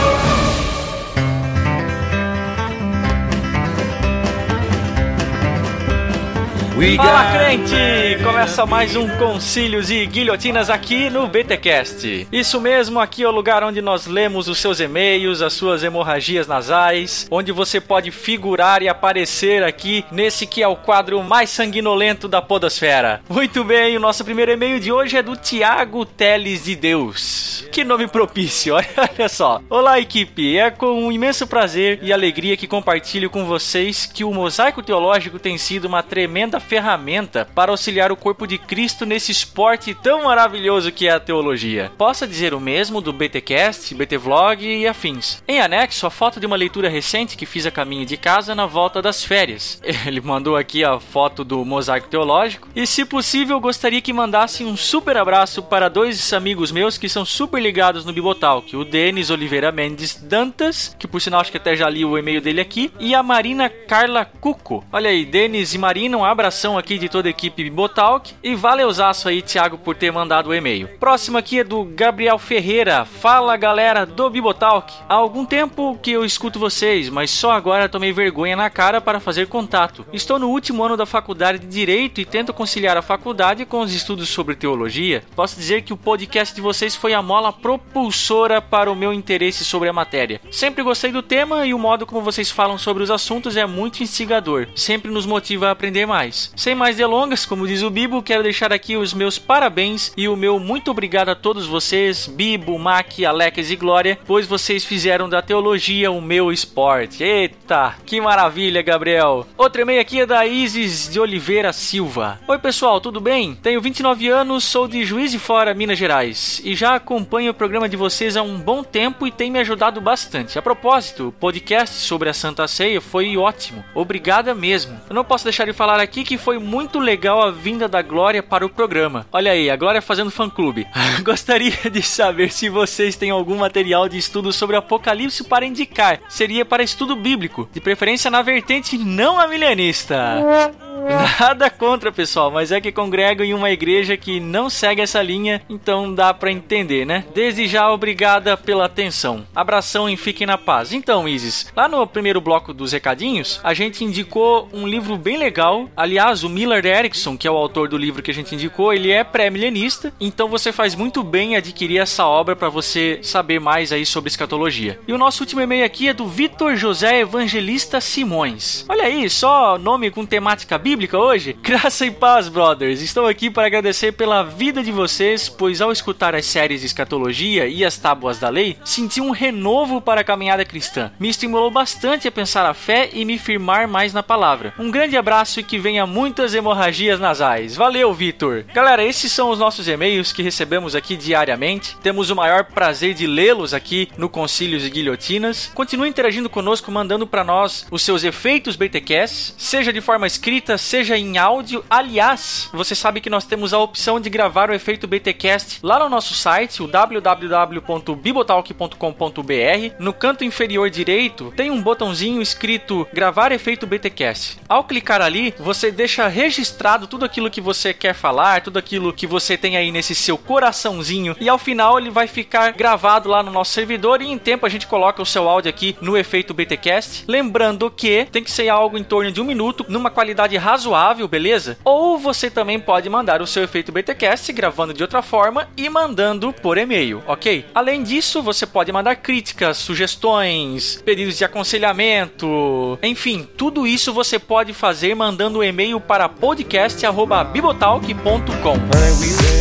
Fala crente! Começa mais um Concílios e Guilhotinas aqui no BTcast. Isso mesmo, aqui é o lugar onde nós lemos os seus e-mails, as suas hemorragias nasais, onde você pode figurar e aparecer aqui nesse que é o quadro mais sanguinolento da podosfera. Muito bem, o nosso primeiro e-mail de hoje é do Tiago Teles de Deus. Que nome propício, [laughs] olha só. Olá, equipe. É com um imenso prazer e alegria que compartilho com vocês que o mosaico teológico tem sido uma tremenda ferramenta para auxiliar o corpo de Cristo nesse esporte tão maravilhoso que é a teologia. Possa dizer o mesmo do BTcast, BTvlog e afins. Em anexo, a foto de uma leitura recente que fiz a caminho de casa na volta das férias. [laughs] Ele mandou aqui a foto do mosaico teológico e, se possível, gostaria que mandasse um super abraço para dois amigos meus que são super ligados no Bibotalk, o Denis Oliveira Mendes Dantas, que por sinal acho que até já li o e-mail dele aqui, e a Marina Carla Cuco. Olha aí, Denis e Marina, um abraço aqui de toda a equipe Bibotalk e valeuzaço aí, Thiago, por ter mandado o e-mail. Próximo aqui é do Gabriel Ferreira. Fala galera do Bibotalk. Há algum tempo que eu escuto vocês, mas só agora tomei vergonha na cara para fazer contato. Estou no último ano da faculdade de Direito e tento conciliar a faculdade com os estudos sobre teologia. Posso dizer que o podcast de vocês foi a mola propulsora para o meu interesse sobre a matéria. Sempre gostei do tema e o modo como vocês falam sobre os assuntos é muito instigador. Sempre nos motiva a aprender mais. Sem mais delongas, como diz o Bibo, quero deixar aqui os meus parabéns e o meu muito obrigado a todos vocês, Bibo, Mac, Alex e Glória, pois vocês fizeram da teologia o meu esporte. Eita, que maravilha, Gabriel. Outro e-mail aqui é da Isis de Oliveira Silva. Oi, pessoal, tudo bem? Tenho 29 anos, sou de Juiz de Fora, Minas Gerais, e já acompanho o programa de vocês há um bom tempo e tem me ajudado bastante. A propósito, o podcast sobre a Santa Ceia foi ótimo. Obrigada mesmo. Eu não posso deixar de falar aqui que foi muito legal a vinda da Glória para o programa. Olha aí, a Glória fazendo fã-clube. [laughs] Gostaria de saber se vocês têm algum material de estudo sobre Apocalipse para indicar. Seria para estudo bíblico, de preferência na vertente não amilianista. Nada contra, pessoal, mas é que congregam em uma igreja que não segue essa linha, então dá para entender, né? Desde já, obrigada pela atenção. Abração e fiquem na paz. Então, Isis, lá no primeiro bloco dos recadinhos, a gente indicou um livro bem legal. Aliás, o Miller Erickson, que é o autor do livro que a gente indicou, ele é pré-milenista, então você faz muito bem adquirir essa obra para você saber mais aí sobre escatologia. E o nosso último e-mail aqui é do Vitor José Evangelista Simões. Olha aí, só nome com temática bíblica bíblica hoje? [laughs] Graça e paz, brothers! Estou aqui para agradecer pela vida de vocês, pois ao escutar as séries de escatologia e as tábuas da lei, senti um renovo para a caminhada cristã. Me estimulou bastante a pensar a fé e me firmar mais na palavra. Um grande abraço e que venha muitas hemorragias nasais. Valeu, Vitor. Galera, esses são os nossos e-mails que recebemos aqui diariamente. Temos o maior prazer de lê-los aqui no Concílios e Guilhotinas. Continue interagindo conosco, mandando para nós os seus efeitos BTcast, seja de forma escrita, seja em áudio. Aliás, você sabe que nós temos a opção de gravar o efeito BTcast lá no nosso site, o www.bibotalk.com.br. No canto inferior direito tem um botãozinho escrito gravar efeito BTcast. Ao clicar ali, você deixa registrado tudo aquilo que você quer falar, tudo aquilo que você tem aí nesse seu coraçãozinho e ao final ele vai ficar gravado lá no nosso servidor e em tempo a gente coloca o seu áudio aqui no efeito BTcast. Lembrando que tem que ser algo em torno de um minuto, numa qualidade razoável, beleza? Ou você também pode mandar o seu efeito BTcast gravando de outra forma e mandando por e-mail, ok? Além disso, você pode mandar críticas, sugestões, pedidos de aconselhamento, enfim, tudo isso você pode fazer mandando um e-mail para podcast@bibotalk.com.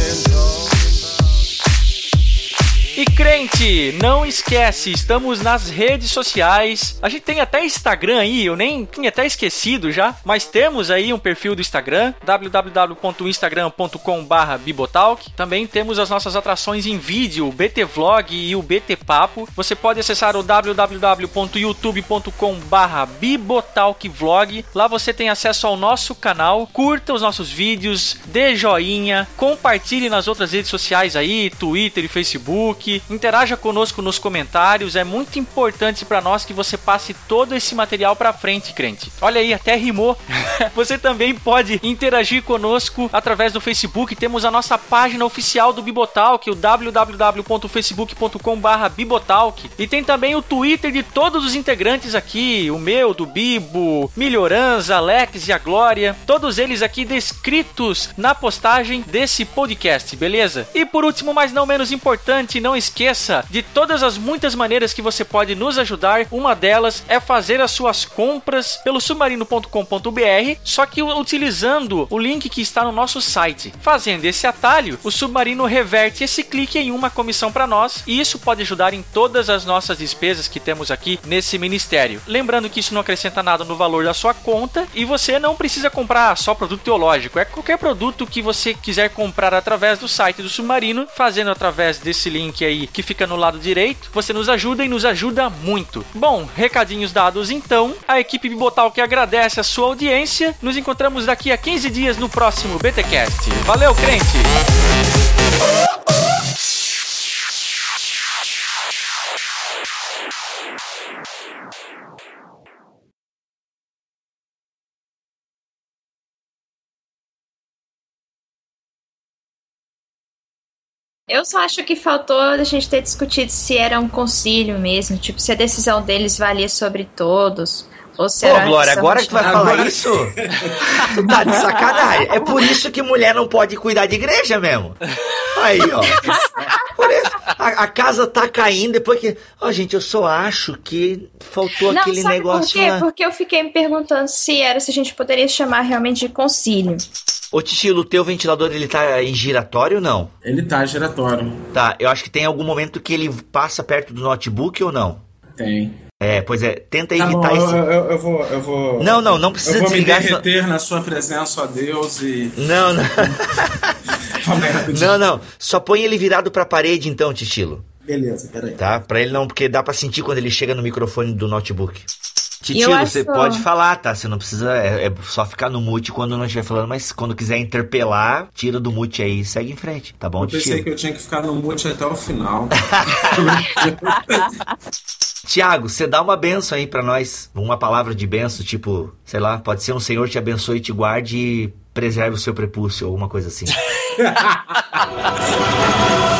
E crente, não esquece, estamos nas redes sociais. A gente tem até Instagram aí, eu nem tinha até esquecido já, mas temos aí um perfil do Instagram, www.instagram.com/bibotalk. Também temos as nossas atrações em vídeo, o BT Vlog e o BT Papo. Você pode acessar o www.youtube.com/bibotalkvlog. Lá você tem acesso ao nosso canal. Curta os nossos vídeos, dê joinha, compartilhe nas outras redes sociais aí, Twitter e Facebook interaja conosco nos comentários. É muito importante para nós que você passe todo esse material para frente, crente. Olha aí, até rimou. [laughs] você também pode interagir conosco através do Facebook. Temos a nossa página oficial do Bibotalk, o www.facebook.com/bibotalk. E tem também o Twitter de todos os integrantes aqui, o meu, do Bibo, Melhoranza, Alex e a Glória, todos eles aqui descritos na postagem desse podcast, beleza? E por último, mas não menos importante, não esqueça de todas as muitas maneiras que você pode nos ajudar. Uma delas é fazer as suas compras pelo submarino.com.br, só que utilizando o link que está no nosso site. Fazendo esse atalho, o Submarino reverte esse clique em uma comissão para nós e isso pode ajudar em todas as nossas despesas que temos aqui nesse ministério. Lembrando que isso não acrescenta nada no valor da sua conta e você não precisa comprar só produto teológico, é qualquer produto que você quiser comprar através do site do Submarino, fazendo através desse link aí que fica no lado direito. Você nos ajuda e nos ajuda muito. Bom, recadinhos dados então. A equipe Bibotal que agradece a sua audiência. Nos encontramos daqui a 15 dias no próximo BTcast. Valeu, crente! Eu só acho que faltou a gente ter discutido se era um concílio mesmo, tipo, se a decisão deles valia sobre todos. Ou se Pô, era Glória, agora que tu vai falar Agora- isso, tu [laughs] tá de sacanagem. É por isso que mulher não pode cuidar de igreja mesmo. Aí, ó. Por isso, a, a casa tá caindo depois que. Ó, gente, eu só acho que faltou Não, aquele sabe negócio por quê? lá. Porque eu fiquei me perguntando se era, se a gente poderia chamar realmente de concílio. Ô, Titilo, o teu ventilador ele tá em giratório ou não? Ele tá giratório. Tá, eu acho que tem algum momento que ele passa perto do notebook ou não? Tem. É, pois é, tenta Tá bom, evitar eu, isso. eu, eu vou, eu vou. Não, não, não precisa Eu vou me desligar essa- derreter na sua presença, ó Deus, e. Não, não. [laughs] Não, não. Só põe ele virado pra parede então, Titilo. Beleza, peraí. Tá? Pra ele não, porque dá pra sentir quando ele chega no microfone do notebook. Eu Titilo, acho- você pode falar, tá? Você não precisa. É, é só ficar no mute quando não estiver falando, mas quando quiser interpelar, tira do mute aí e segue em frente, tá bom, Eu pensei que eu tinha que ficar no mute até o final. [laughs] Tiago, você dá uma benção aí pra nós. Uma palavra de benção, tipo, sei lá, pode ser um Senhor te abençoe, te guarde e preserve o seu prepúcio, ou alguma coisa assim. [laughs]